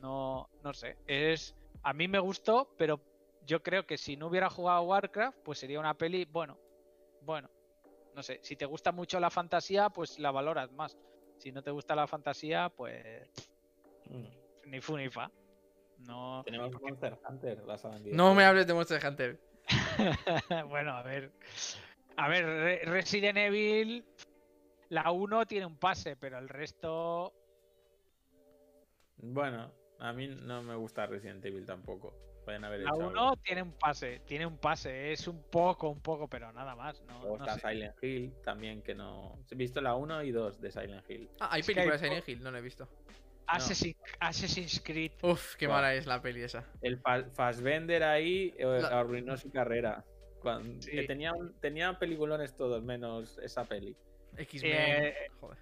no, no sé. Es a mí me gustó, pero yo creo que si no hubiera jugado Warcraft, pues sería una peli, bueno, bueno, no sé. Si te gusta mucho la fantasía, pues la valoras más. Si no te gusta la fantasía, pues
Mm.
ni fu ni fa. No.
Tenemos Monster Hunter, la
No me hables de Monster Hunter.
bueno, a ver. A ver, Re- Resident Evil. La 1 tiene un pase, pero el resto.
Bueno, a mí no me gusta Resident Evil tampoco. Pueden haber
La
hecho
1
algo.
tiene un pase, tiene un pase. Es un poco, un poco, pero nada más. No,
Luego
no
está
sé.
Silent Hill también, que no. He visto la 1 y 2 de Silent Hill.
Ah, hay película
hay
de Silent Hill, no la he visto.
Assassin- Assassin's Creed.
Uf, qué mala es la peli esa.
El Fa- Fassbender ahí eh,
La-
arruinó su carrera. Cuando,
Sí.
que tenía, un- tenía peliculones todos, menos esa peli.
X-Men.
Eh,
Joder.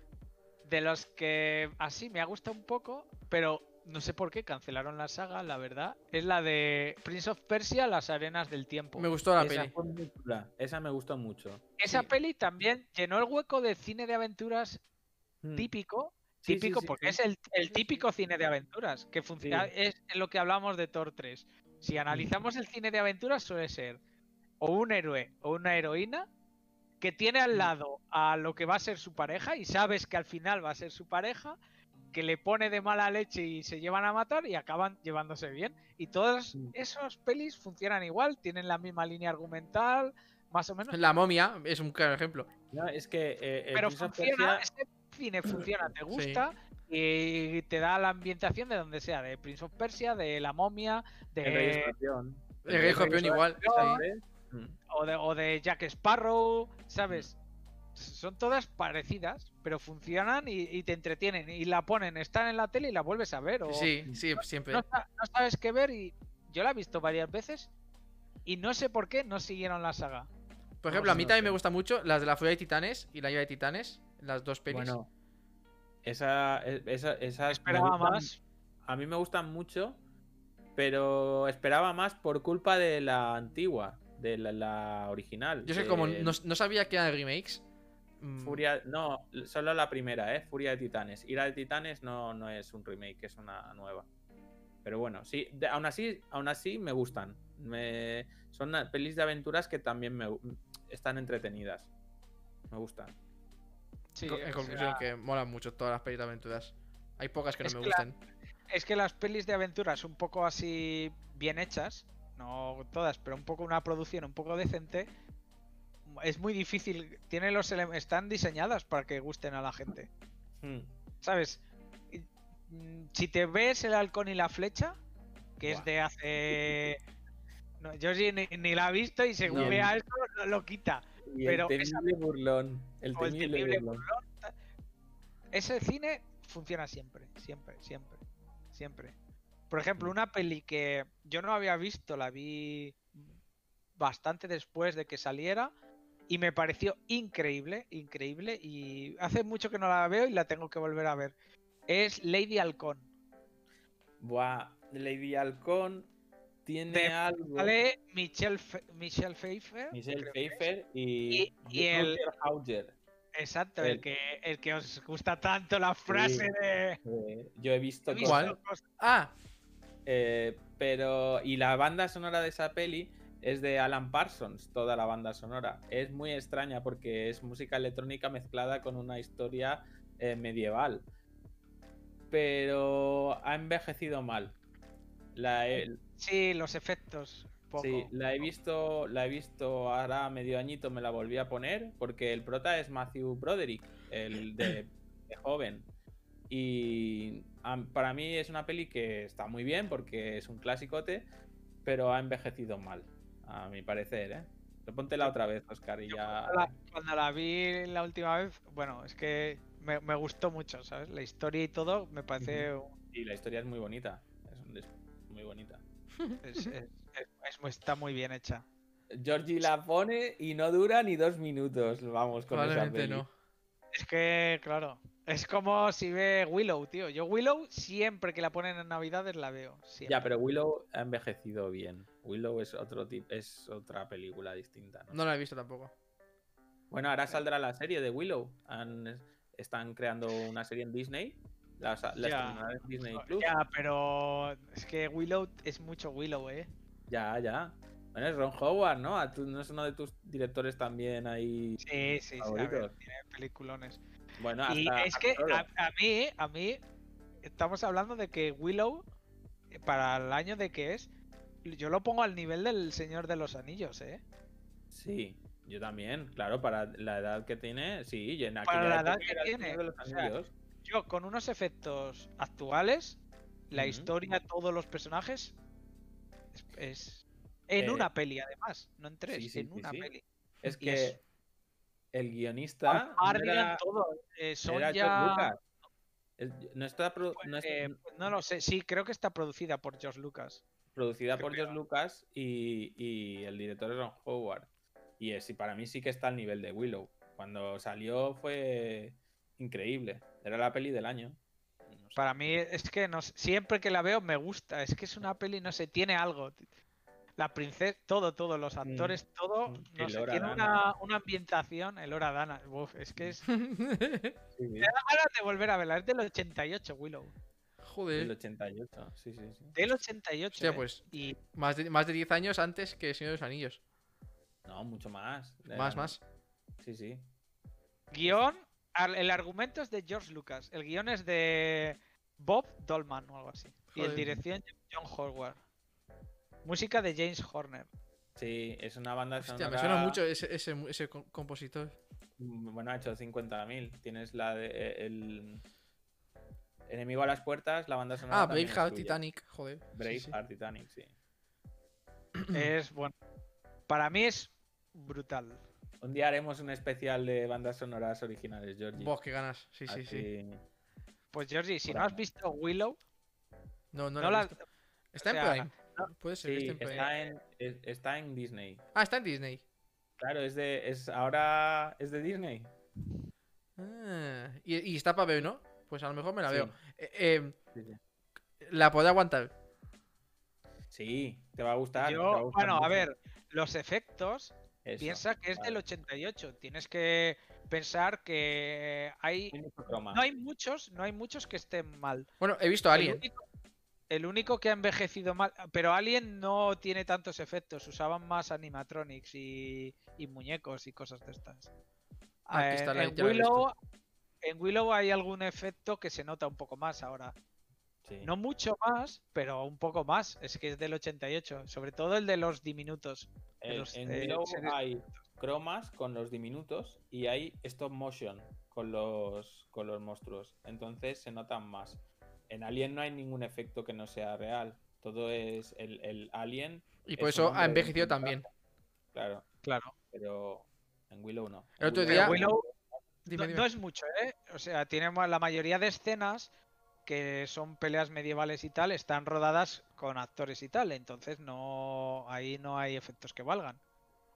De los que así me ha gustado un poco, pero no sé por qué cancelaron la saga, la verdad. Es la de Prince of Persia, Las Arenas del Tiempo.
Me gustó la
esa
peli.
fue muy chula, Esa me gustó mucho.
Esa
sí.
peli también llenó el hueco de cine de aventuras
Mm.
típico.
Sí,
típico
sí,
porque
sí.
es el, el típico cine de aventuras que funciona
Sí.
es lo que hablamos de Thor 3 si analizamos el cine de aventuras suele ser o un héroe o una heroína que tiene al
Mm.
lado a lo que va a ser su pareja y sabes que al final va a ser su pareja que le pone de mala leche y se llevan a matar y acaban llevándose bien y todos
Mm.
esos pelis funcionan igual tienen la misma línea argumental más o menos
La momia es un claro ejemplo.
No, es que eh, el
pero funciona,
Persia-
este cine funciona, te gusta y te da la ambientación de donde sea, de Prince of Persia, de la momia,
el Rey
de,
Escorpión.
El Rey Escorpión igual,
o de o de Jack Sparrow, ¿sabes? Son todas parecidas, pero funcionan y, y te entretienen y la ponen, están en la tele y la vuelves a ver o
Sí, sí, siempre.
no, sa- no sabes qué ver y yo la he visto varias veces y no sé por qué no siguieron la saga.
Por ejemplo, a mí
no
también
sé.
me gustan mucho las de la Furia de Titanes y la Llave de Titanes, las dos pelis.
Bueno, esa, e- esa, esas
Esperaba
gustan-
más.
A mí me gustan mucho, pero esperaba más por culpa de la antigua, de la, la original.
Yo sé
de
como no, no sabía que eran remakes. Mm,
Furia, no, solo la primera, ¿eh? Furia de Titanes. Ira de Titanes no, no es un remake, es una nueva. Pero bueno, sí, de- aún así, aún así me gustan. Me, son pelis de aventuras que también me están entretenidas. Me gustan.
Sí,
en conclusión,
sea,
que molan mucho todas las pelis de aventuras. Hay pocas que no
Es
me
que la-
gustan.
Es que las pelis de aventuras un poco así bien hechas, no todas, pero un poco una producción un poco decente, es muy difícil. Tiene los están diseñadas para que gusten a la gente,
Hmm.
¿sabes? Mm, Si te ves el halcón y la flecha, que es de hace no, yo sí ni, ni la he visto y según
Bien.
vea esto lo, lo quita.
Y
Pero
el
esa-
burlón. El temible, burlón.
Ese cine funciona siempre, siempre, siempre, siempre. Por ejemplo,
Mm.
una peli que yo no había visto, la vi bastante después de que saliera y me pareció increíble, increíble y hace mucho que no la veo y la tengo que volver a ver. Es Lady Halcón.
Buah, Lady Halcón tiene algo.
Sale Michelle, Fe- Michelle Pfeiffer.
Michelle. Pfeiffer y,
Y- y el-. Exacto, el
el-
que, el que os gusta tanto la frase
Sí.
de...
Eh, yo he visto,
He visto
¿Cuál?
cosas-
Ah,
Eh, pero. Y la banda sonora de esa peli es de Alan Parsons, toda la banda sonora. Es muy extraña porque es música electrónica mezclada con una historia eh, medieval. Pero ha envejecido mal. La he,
Sí, los efectos. Poco.
sí, la he visto. La he visto ahora medio añito, me la volví a poner. Porque el prota es Matthew Broderick, el de, de joven. Y para mí es una peli que está muy bien porque es un clasicote, pero ha envejecido mal. A mi parecer, ¿eh? Pero Póntela otra vez, Oscar, y
Yo
ya...
Cuando la, cuando la vi la última vez, bueno, es que me, me gustó mucho, ¿sabes? La historia y todo me parece.
Y la historia es muy bonita. Es, es muy bonita.
es- es- es- es muy- está muy bien hecha.
Georgie la pone y no dura ni dos minutos. Vamos con esa peli.
no.
Es que, claro, es como si ve Willow, tío. Yo Willow siempre que la ponen en Navidades la veo. siempre.
Ya, pero Willow ha envejecido bien. Willow es otro tipo, es otra película distinta. ¿no?
No la he visto tampoco.
Bueno, ahora saldrá la serie de Willow. Han- están creando una serie en Disney. La, la
Ya.
en Disney Plus.
Ya, pero es que Willow es mucho Willow, ¿eh?
Ya, ya. Bueno, es Ron Howard, ¿no? A tú- ¿No es uno de tus directores también ahí?
Sí, sí, sí. A ver, tiene peliculones.
Bueno,
Y
hasta,
es que a, a mí, a mí, estamos hablando de que Willow, eh, para el año de que es, yo lo pongo al nivel del Señor de los Anillos, ¿eh?
Sí, yo también. Claro, para la edad que tiene, sí. Y en
Para la edad que tiene,
Señor de los
o sea,
Anillos.
Yo, con unos efectos actuales, la
Ujú.
historia, todos los personajes, es... es- en
Eh,
una peli, además, no en tres,
sí, sí,
en
sí,
una peli.
Es
y
que el guionista no era,
todo. eh,
era
ya...
Lucas. No está,
pues,
no
eh, pues no lo sé, sí, creo que está producida por George Lucas.
producida
creo
por George Lucas y, y el director es Ron Howard. Y es, y para mí sí que está al nivel de Willow. Cuando salió fue increíble. Era la peli del año. No sé.
Para mí es que no siempre que la veo me gusta. Es que es una peli, no sé, tiene algo. La princesa, todo, todo, los actores, todo,
Mm.
no
El
sé,
Hora
tiene
Dana.
una, una ambientación, el Hora Dana. Uf, es que es. Me
Sí,
da ganas de volver a verla. Es del 88, Willow.
El
Joder.
88. Sí, sí, sí.
Del 88.
Hostia,
eh.
pues
Y
más de, más de 10 años antes que Señor de los Anillos.
No, mucho más.
Más, más.
Sí, sí.
guion, el argumento es de George Lucas. El guion es de Bob Dolman o algo así. Y el dirección John Howard. Música de James Horner.
Sí, es una banda
Hostia,
sonora.
me suena mucho ese, ese, ese co- compositor.
Mm, Bueno, ha hecho 50.000. Tienes la de. eh, El. Enemigo a las puertas, la banda sonora.
Ah, Braveheart. Titanic, joder. sí, sí.
Braveheart, Titanic, sí.
Es bueno. Para mí es brutal.
Un día haremos un especial de bandas sonoras originales, Georgie.
Vos, qué ganas. Sí, sí, sí.
Pues Georgie, si
Por
no has visto Willow,
No, no,
no,
la he
la-
visto. Está
o
en Prime. Puede ser que
Sí,
esté en Prime.
está en, es- está en Disney.
Ah, está en Disney.
Claro, es de. Es, ahora es de Disney.
Ah, y, y está para ver, ¿no? Pues a lo mejor me la
Sí,
veo. Eh, eh,
sí, sí.
la puedo aguantar.
Sí, te va a gustar.
yo-
te va a gustar
bueno, a ver, los efectos,
Eso,
piensa que es del
vale.
88. Tienes que pensar que hay no hay muchos, no hay muchos que estén mal.
Bueno, he visto
El
Alien.
único, el único que ha envejecido mal, pero Alien no tiene tantos efectos, usaban más animatronics y, y muñecos y cosas de estas.
Ah, aquí
Eh,
está la-
en. Willow, en Willow hay algún efecto que se nota un poco más ahora.
Sí.
No mucho más, pero un poco más. Es que es del 88, sobre todo el de los diminutos. de
En,
los,
en
eh,
Willow hay cromas con los diminutos y hay stop motion con los, con los monstruos. Entonces se notan más. En Alien no hay ningún efecto que no sea real. Todo es el, el Alien.
Y por
es
eso ha envejecido también.
Claro,
Claro.
pero en Willow no.
El otro
En
día-
Willow-
Dime,
no,
dime.
no es mucho, ¿eh? O sea, tenemos la mayoría de escenas que son peleas medievales y tal, están rodadas con actores y tal, entonces no ahí no hay efectos que valgan.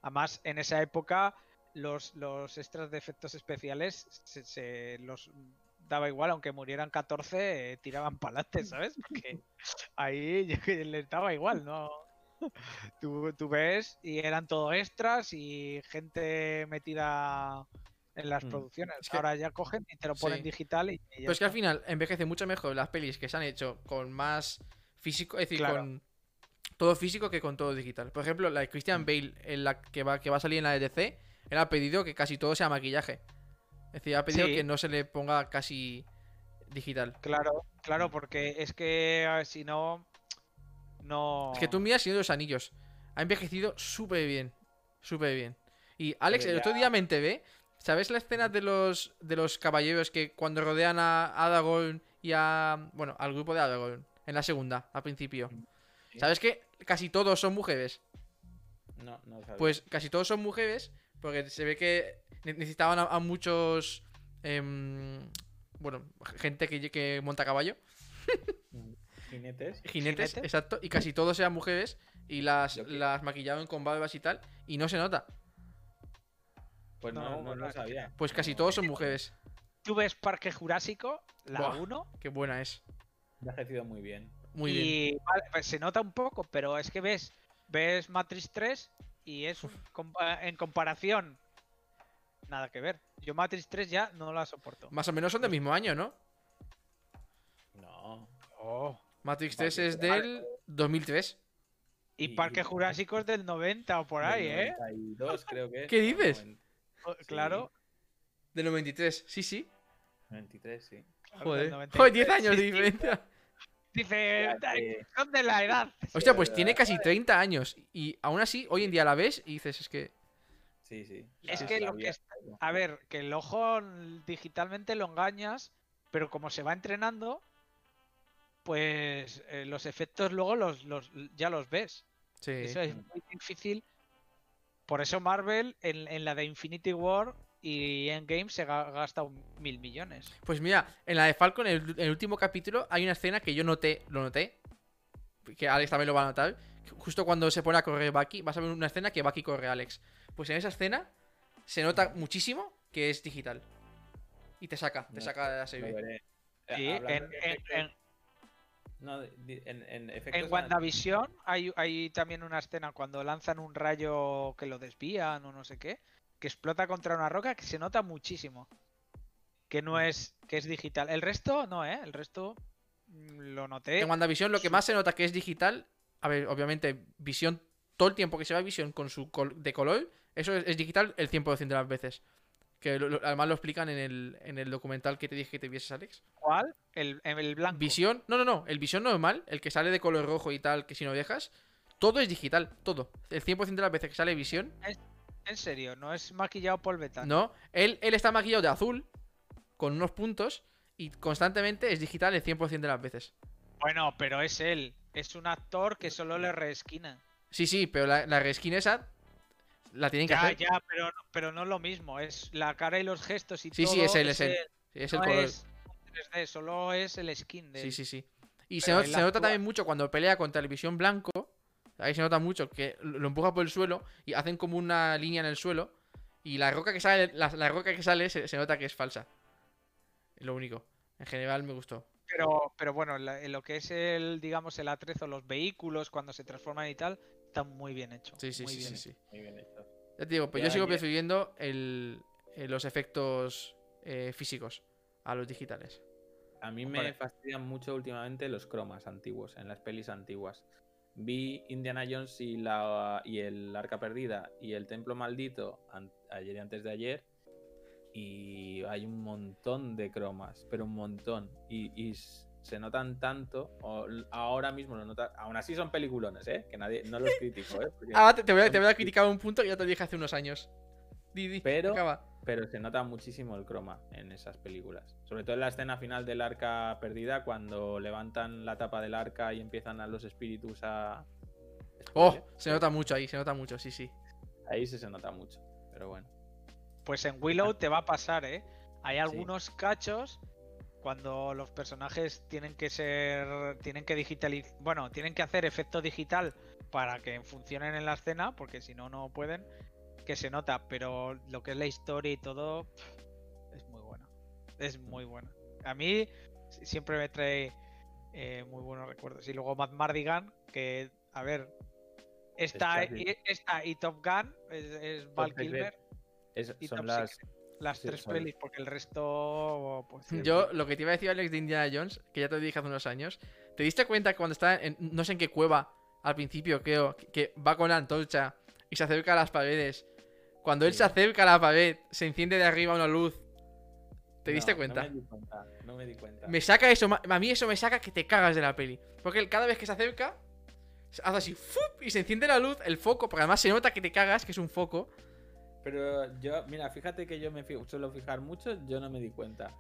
Además, en esa época los, los extras de efectos especiales se, se los daba igual, aunque murieran 14, eh, tiraban para adelante, ¿sabes? Porque ahí les daba igual, ¿no? Tú, tú ves y eran todo extras y gente metida en las
Mm.
producciones.
Es que-
Ahora ya cogen y te lo ponen
Sí.
digital y, y
Pero es que al final envejece mucho mejor las pelis que se han hecho con más físico, es decir,
Claro.
con todo físico que con todo digital. Por ejemplo, la de Christian Bale, en la que va, que va a salir en la EDC, él ha pedido que casi todo sea maquillaje. Es decir, ha pedido
Sí.
que no se le ponga casi digital.
Claro, claro, porque es que si no. No.
Es que tú miras Señor de los Anillos. Ha envejecido súper bien. Súper bien. Y Alex,
Pero
el otro día me enteré. ¿Sabes la escena de los de los caballeros que cuando rodean a Aragorn y a. Bueno, al grupo de Aragorn? En la segunda, al principio.
Sí.
¿Sabes que casi todos son mujeres?
No, no sabía.
Pues casi todos son mujeres, porque se ve que ne- necesitaban a, a muchos. em, bueno, gente que, que monta a caballo,
¿Jinetes?
jinetes, exacto, y casi todos eran mujeres y las, las maquillaban con barbas y tal, y no se nota.
Pues no,
No,
lo sabía.
Pues casi
No,
todos son mujeres.
Tú ves Parque Jurásico, la
Buah.
1,
Qué buena es.
Ha envejecido muy bien.
Muy
y
bien.
vale, pues se nota un poco, pero es que ves, ves Matrix 3 y es en comparación nada que ver. Yo Matrix 3 ya no la soporto.
Más o menos son del mismo año, ¿no?
No.
Oh.
Matrix 3
Vale,
es del 2003.
Y Parque Jurásico es del 90 o por ahí,
Del
¿eh?
92 creo que es.
¿Qué dices?
90, sí.
Claro.
Del 93, sí, sí.
93, sí.
Joder.
del 93.
Joder, 10 años
Sí,
de
sí.
diferencia.
Dice,
Ya que-
son de la edad.
Hostia, pues
es
tiene casi 30 años. Y aún así, hoy en día la ves y dices, es que.
Sí, sí.
Es que lo que A ver, que el ojo digitalmente lo engañas, pero como se va entrenando, pues eh, los efectos luego los, los ya los ves.
Sí.
Eso es muy difícil. Por eso Marvel en, en la de Infinity War y Endgame se ga- gasta un mil millones.
Pues mira, en la de Falcon, en el, en el último capítulo, hay una escena que yo noté, lo noté. Que Alex también lo va a notar. Justo cuando se pone a correr Bucky, vas a ver una escena que Bucky corre a Alex. Pues en esa escena se nota muchísimo que es digital. Y te saca, te
No,
saca de la serie.
Eh,
Sí, en,
de
en- en-
no, en,
WandaVision hay, hay también una escena cuando lanzan un rayo que lo desvían o no sé qué, que explota contra una roca que se nota muchísimo. Que no es, que es digital. El resto no, ¿eh? El resto mm, lo noté.
En WandaVision lo que más se nota que es digital. A ver, obviamente, visión, todo el tiempo que se va visión con su col- de color, eso es, es digital el 100% de las veces. Que lo- lo- además lo explican en el, en el documental que te dije que te vieses, Alex.
¿Cuál? El, el blanco.
Visión, no, no, no, el visión normal, el que sale de color rojo y tal, que si no dejas, todo es digital, todo. El 100% de las veces que sale visión,
En serio, no es maquillado Paul Bettany.
no. Él, él está maquillado de azul, con unos puntos, y constantemente es digital el 100% de las veces.
Bueno, pero es él. Es un actor que solo le reesquina.
Sí, sí, pero la, la reskin esa la tienen que
Ya,
hacer.
ya, pero, no- pero no es lo mismo. Es la cara y los gestos y
Sí,
todo.
sí, es él, es él. Sí, es el color.
es un 3D, solo es el skin de
Sí,
él.
sí, sí. Y se,
Pero
se nota
actúa.
también mucho cuando pelea con televisión blanco. Ahí se nota mucho que lo empuja por el suelo y hacen como una línea en el suelo. Y la roca que sale, la, la roca que sale se, se nota que es falsa. Es lo único. En general me gustó.
Pero, pero bueno, la- en lo que es el, digamos, el atrezo, los vehículos, cuando se transforman y tal, está muy bien hecho.
Sí, sí,
muy
sí,
bien
sí, sí.
Muy bien hecho.
Ya te digo, pues
Ya,
yo sigo
ya.
prefiriendo el, eh, los efectos eh, físicos a los digitales.
A mí me fastidian mucho últimamente los cromas antiguos, en las pelis antiguas. Vi Indiana Jones y, la, y el Arca Perdida y el Templo Maldito ayer y antes de ayer. Y hay un montón de cromas, pero un montón. Y, y se notan tanto. o ahora mismo lo notan. Aún así son peliculones, ¿eh? Que nadie, no los critico, ¿eh? Porque-
Ahora te, te voy a, te voy a criticar un punto que ya te dije hace unos años. Di, di,
Pero-
acaba.
Pero se nota muchísimo el croma en esas películas. Sobre todo en la escena final del arca perdida, cuando levantan la tapa del arca y empiezan a los espíritus a.
Oh, se nota mucho ahí, se nota mucho, sí, sí.
Ahí sí se nota mucho. Pero bueno.
Pues en Willow te va a pasar, ¿eh? Hay algunos cachos cuando los personajes tienen que ser. tienen que digitalizar. Bueno, tienen que hacer efecto digital para que funcionen en la escena, porque si no, no pueden. Que se nota, pero lo que es la historia y todo. Es muy buena. Es muy buena. A mí si- siempre me trae eh, muy buenos recuerdos. Y luego Matt Mardigan, que, a ver. Esta, y, esta y Top Gun es, es Val. Kilmer
Es-
y
son
Top
las.
Secret. Las
sí,
tres
son-
pelis, porque el resto. Pues,
Yo lo que te iba a decir, Alex, de Indiana Jones, que ya te lo dije hace unos años, ¿te diste cuenta que cuando está en no sé en qué cueva, al principio creo, que- que va con la antorcha y se acerca a las paredes? Cuando él se acerca a la pared, se enciende de arriba una luz. ¿Te diste cuenta?
No me di cuenta. No me di cuenta.
Me saca eso, a mí eso me saca que te cagas de la peli. Porque él cada vez que se acerca, hace así, ¡fup! y se enciende la luz, el foco, porque además se nota que te cagas, que es un foco.
Pero yo, mira, fíjate que yo me fi- suelo fijar mucho, yo no me di cuenta.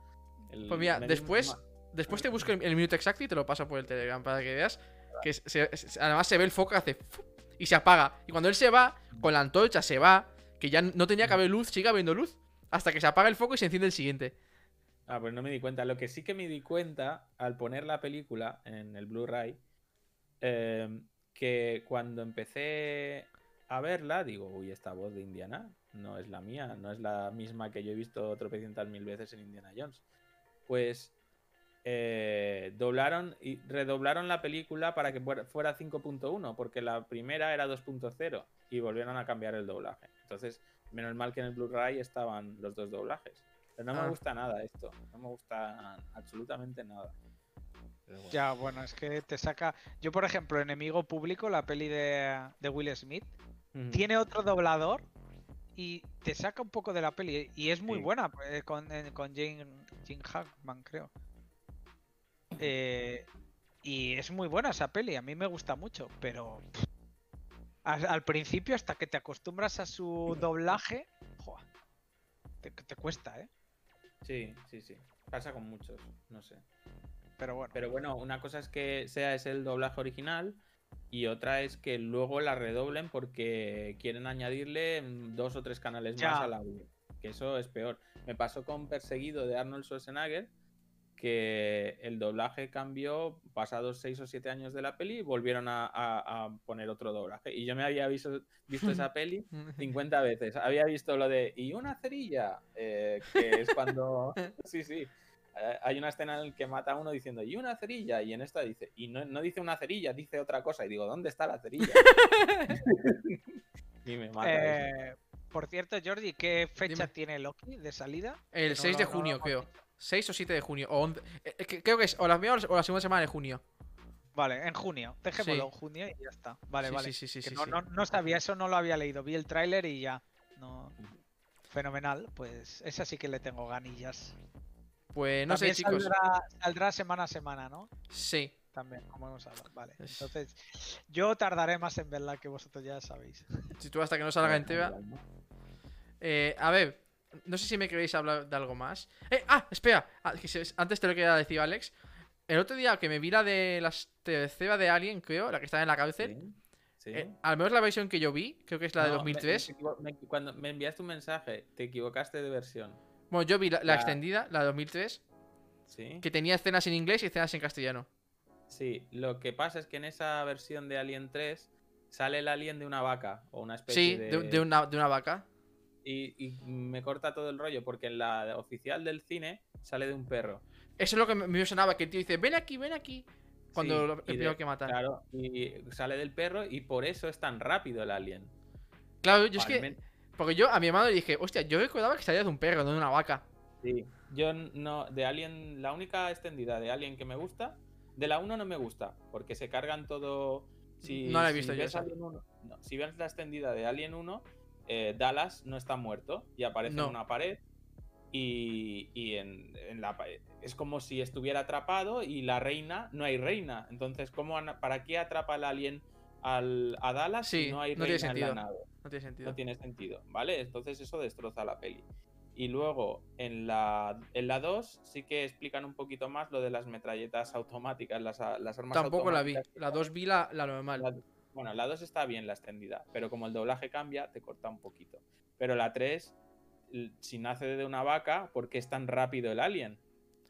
El-
Pues mira,
di
después, después te busco el, el minuto exacto y te lo paso por el Telegram para que veas que se- se- además se ve el foco hace ¡fup! y se apaga. Y cuando él se va, con la antorcha se va, que ya no tenía que haber luz, sigue habiendo luz. Hasta que se apaga el foco y se enciende el siguiente.
Ah, pues no me di cuenta. Lo que sí que me di cuenta al poner la película en el Blu-ray, eh, que cuando empecé a verla, digo, uy, esta voz de Indiana no es la mía, no es la misma que yo he visto tropecientas mil veces en Indiana Jones. Pues eh, doblaron y redoblaron la película para que fuera fuera 5.1, porque la primera era 2.0 y volvieron a cambiar el doblaje. Entonces, menos mal que en el Blu-ray estaban los dos doblajes. Pero no
Ah.
me gusta nada esto, no me gusta absolutamente nada. Bueno.
Ya, bueno, es que te saca. Yo, por ejemplo, Enemigo Público, la peli de, de Will Smith, tiene otro doblador y te saca un poco de la peli. Y es muy
Sí.
buena eh, con, eh, con Jane, Jane Hackman, creo. Eh, y es muy buena esa peli, a mí me gusta mucho, pero pff, al, al principio, hasta que te acostumbras a su doblaje, ¡joa! te, te cuesta, ¿eh?
Sí, sí, sí. Pasa con muchos, no sé.
Pero bueno.
Pero bueno, una cosa es que sea es el doblaje original y otra es que luego la redoblen porque quieren añadirle dos o tres canales
Ya.
más al audio. Que eso es peor. Me pasó con Perseguido de Arnold Schwarzenegger que el doblaje cambió pasados seis o siete años de la peli y volvieron a, a- a poner otro doblaje. Y yo me había visto, visto esa peli 50 veces. Había visto lo de y una cerilla, eh, que es cuando. Sí, sí. Eh, hay una escena en la que mata a uno diciendo y una cerilla, y en esta dice, y no, no dice una cerilla, dice otra cosa. Y digo, ¿dónde está la cerilla? y me mata. eso.
Eh, por cierto, Jordi, ¿qué fecha
Dime.
tiene Loki de salida?
El
No
6
lo-
de junio, creo. 6 o 7 de junio. O 11. eh, eh, que- creo que es o la primera o la segunda semana de junio.
Vale, en junio. Dejémoslo
Sí.
en junio y ya está. Vale,
sí,
vale.
sí, sí, sí,
Que
sí,
no, no- no sabía, eso no lo había leído. Vi el tráiler y ya. No. Fenomenal. Pues esa sí que le tengo ganillas.
Pues no sé,
También
chicos.
Saldrá, saldrá semana a semana, ¿no?
Sí.
También, como hemos hablado. Vale.
Es-
Entonces, yo tardaré más en verla que vosotros ya sabéis.
Si tú hasta que no salga en Teba. Eh, a ver, no sé si me queréis hablar de algo más. Eh, ah, espera. ah, antes te lo quería decir, Alex. El otro día que me vi la de la tercera de Alien, creo, la que está en la cárcel.
Sí, sí.
eh, al menos la versión que yo vi, creo que es la de
No, me-
2003.
me me- cuando me enviaste un mensaje, te equivocaste de versión.
Bueno, yo vi La- extendida, la de 2003,
Sí.
que tenía escenas en inglés y escenas en castellano.
Sí, lo que pasa es que en esa versión de Alien 3 sale el alien de una vaca o una especie
Sí,
de...
de, de una, de una vaca.
Y, y me corta todo el rollo porque en la oficial del cine sale de un perro.
Eso es lo que me sonaba, que el tío dice, ven aquí, ven aquí. Cuando
Sí,
lo, primero que mata. Claro,
Claro, y sale del perro y por eso es tan rápido el alien.
yo
O
es que... Porque yo a mi hermano le dije, hostia, yo recordaba que salía de un perro, no de una vaca.
Sí, yo no, de Alien, la única extendida de Alien que me gusta, de la 1 no me gusta, porque se cargan todo... Si,
No la he
si
visto yo
ves. Alien 1 no, si ves la extendida de Alien 1, eh, Dallas no está muerto y aparece
No.
en una pared y, y en, en la es como si estuviera atrapado y la reina, no hay reina. Entonces, ¿cómo, ¿para qué atrapa el alien al, a Dallas
Sí,
si no hay
no tiene
reina en la
sentido.
nave?
No tiene sentido.
No tiene sentido, ¿vale? Entonces eso destroza la peli. Y luego en la, en la 2 sí que explican un poquito más lo de las metralletas automáticas, las, las armas
Tampoco la vi.
automáticas que
La 2 vi la, la normal.
Bueno, la 2 está bien la extendida, pero como el doblaje cambia, te corta un poquito. Pero la 3, l- si nace de una vaca, ¿por qué es tan rápido el alien?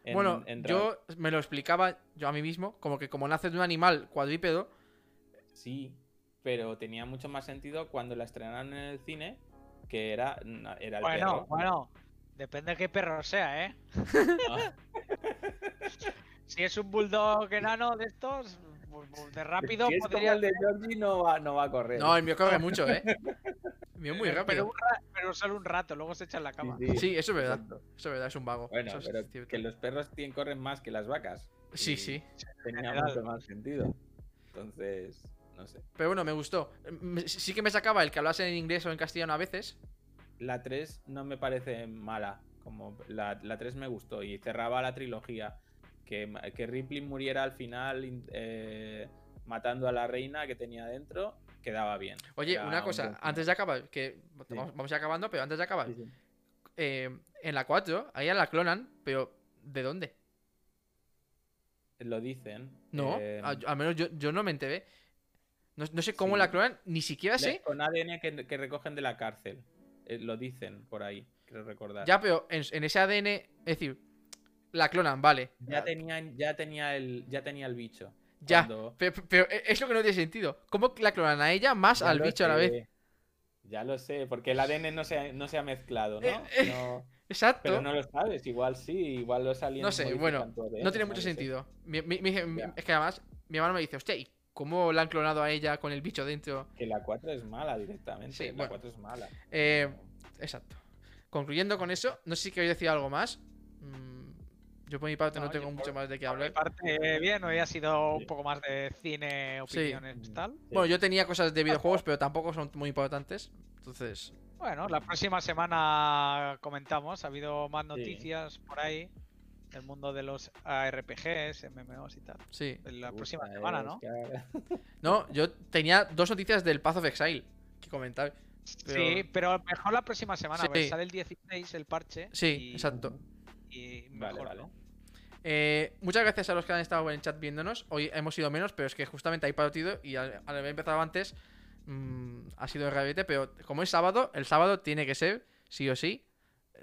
En-
bueno,
en
yo me lo explicaba yo a mí mismo, como que como nace de un animal cuadrípedo,
Sí, pero tenía mucho más sentido cuando la estrenaron en el cine, que era, era el
Bueno,
perro.
bueno. Depende de qué perro sea, ¿eh?
Ah,
Si es un bulldog enano de estos, de rápido
si es como
podría
el de Georgie, no va, no va a correr.
no, el mío corre mucho, ¿eh? El mío es muy
Pero,
rápido.
ra- pero solo un rato, luego se echa en la cama.
Sí, eso es verdad.
exacto.
Eso es verdad, es un vago.
Bueno,
Eso es
pero que los perros tienen, corren más que las vacas.
Sí, sí.
Tenía mucho más sentido. Entonces, no sé.
Pero bueno, me gustó. Sí que me sacaba el que hablase en inglés o en castellano a veces.
La 3 no me parece mala. Como la, la 3 me gustó y cerraba la trilogía. Que, que Ripley muriera al final in- eh, matando a la reina que tenía dentro, quedaba bien.
Oye,
Era
una
un
cosa, antes de acabar, que
Sí.
vamos, vamos a ir acabando, pero antes de acabar,
Sí, sí.
eh, en la 4, ahí la clonan, pero ¿de dónde?
Lo dicen.
No,
eh,
al menos yo, yo no me enteré. No, no sé cómo la clonan, ni siquiera sé.
Con ADN que, que recogen de la cárcel. Eh, lo dicen por ahí, creo recordar.
Ya, pero en, en ese ADN, es decir, la clonan, vale.
Ya tenía, ya tenía el, ya tenía el bicho.
Ya,
Cuando-
Pero, pero es lo que no tiene sentido. ¿Cómo la clonan a ella más
Ya
al
lo
bicho a la vez?
sé, Ya lo sé, porque el ADN no se ha, no se ha mezclado, ¿no?
Eh, eh,
No-
Exacto.
pero no lo sabes, igual sí, igual los aliens
No sé, bueno,
ADN,
No tiene mucho
lo
sentido. Mi- mi- mi- mi-
Ya.
es que además, mi hermano me dice, hostia, ¿y cómo la han clonado a ella con el bicho dentro?
Que la 4 es mala directamente.
Sí,
la
bueno.
4 es mala.
Eh, exacto. Concluyendo con eso, no sé si queréis decir algo más. Mm, yo por mi parte no,
No,
tengo mucho
por-
más de qué
Por mi
hablar.
parte, bien, hoy ha sido un poco más de cine,
Sí.
opiniones, tal.
Bueno, yo tenía cosas de videojuegos, pero tampoco son muy importantes. Entonces,
Bueno, la próxima semana comentamos. Ha habido más noticias por ahí del mundo de los ARPGs, MMOs y tal.
sí.
La próxima semana, ¿no?
que-
No, yo tenía dos noticias del Path of Exile que comentar. pero-
Sí, pero mejor la próxima semana,
Sí.
porque sale el 16 el parche.
Sí,
y-
exacto.
Y
Vale,
mejor,
vale.
¿no?
Eh, muchas gracias a los que han estado en el chat viéndonos. Hoy hemos sido menos, pero es que justamente hay partido y al, al haber empezado antes mm, ha sido el rabete. Pero como es sábado, el sábado tiene que ser, sí o sí,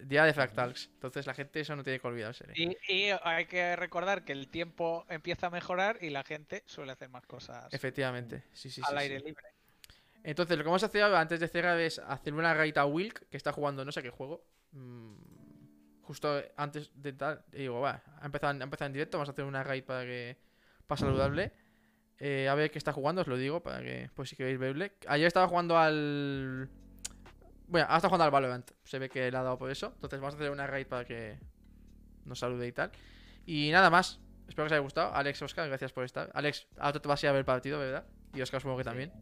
día de Fractals. Entonces la gente eso no tiene que olvidarse. ¿eh?
Y, y hay que recordar que el tiempo empieza a mejorar y la gente suele hacer más cosas
Efectivamente, sí, sí, sí.
al
sí.
aire libre.
Entonces lo que vamos a hacer antes de cerrar es hacer una raid a Wilk, que está jugando no sé qué juego. Mm, justo antes de tal, digo, va, ha empezado, ha empezado en directo, vamos a hacer una raid para que para saludarle. Eh, a ver qué está jugando, os lo digo, para que, pues si queréis verle. Ayer estaba jugando al... Bueno, ahora está jugando al Valorant. Se ve que le ha dado por eso. Entonces vamos a hacer una raid para que nos salude y tal. Y nada más. Espero que os haya gustado. Alex, Oscar, gracias por estar. Alex, ahora te vas a ir a ver el partido, ¿verdad? Y Oscar supongo que también.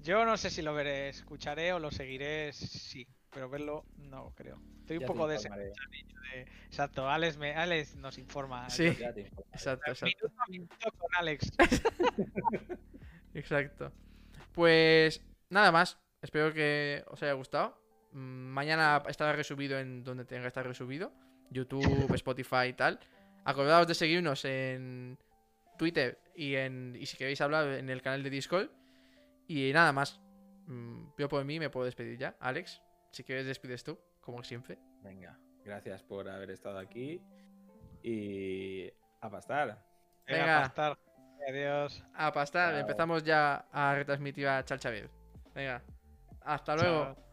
Yo no sé si lo veré, escucharé o lo seguiré, sí, pero verlo no creo. Estoy un
Ya
poco de
informaré,
Exacto, Alex, me, Alex nos informa.
Sí. Exacto, exacto.
Minuto a minuto con Alex.
Exacto. Pues nada más. Espero que os haya gustado. Mm, Mañana estará resubido en donde tenga que estar resubido. YouTube, Spotify y tal. Acordaos de seguirnos en Twitter y en y si queréis hablar en el canal de Discord. Y nada más. Mm, Yo por mí me puedo despedir ya. Alex, si quieres despides tú, como siempre.
Venga, gracias por haber estado aquí. Y a pastar.
Venga.
Venga, pastar. Adiós.
A pastar,
Chao.
empezamos ya a retransmitir a Chalchaver. Venga, hasta luego.
Chao.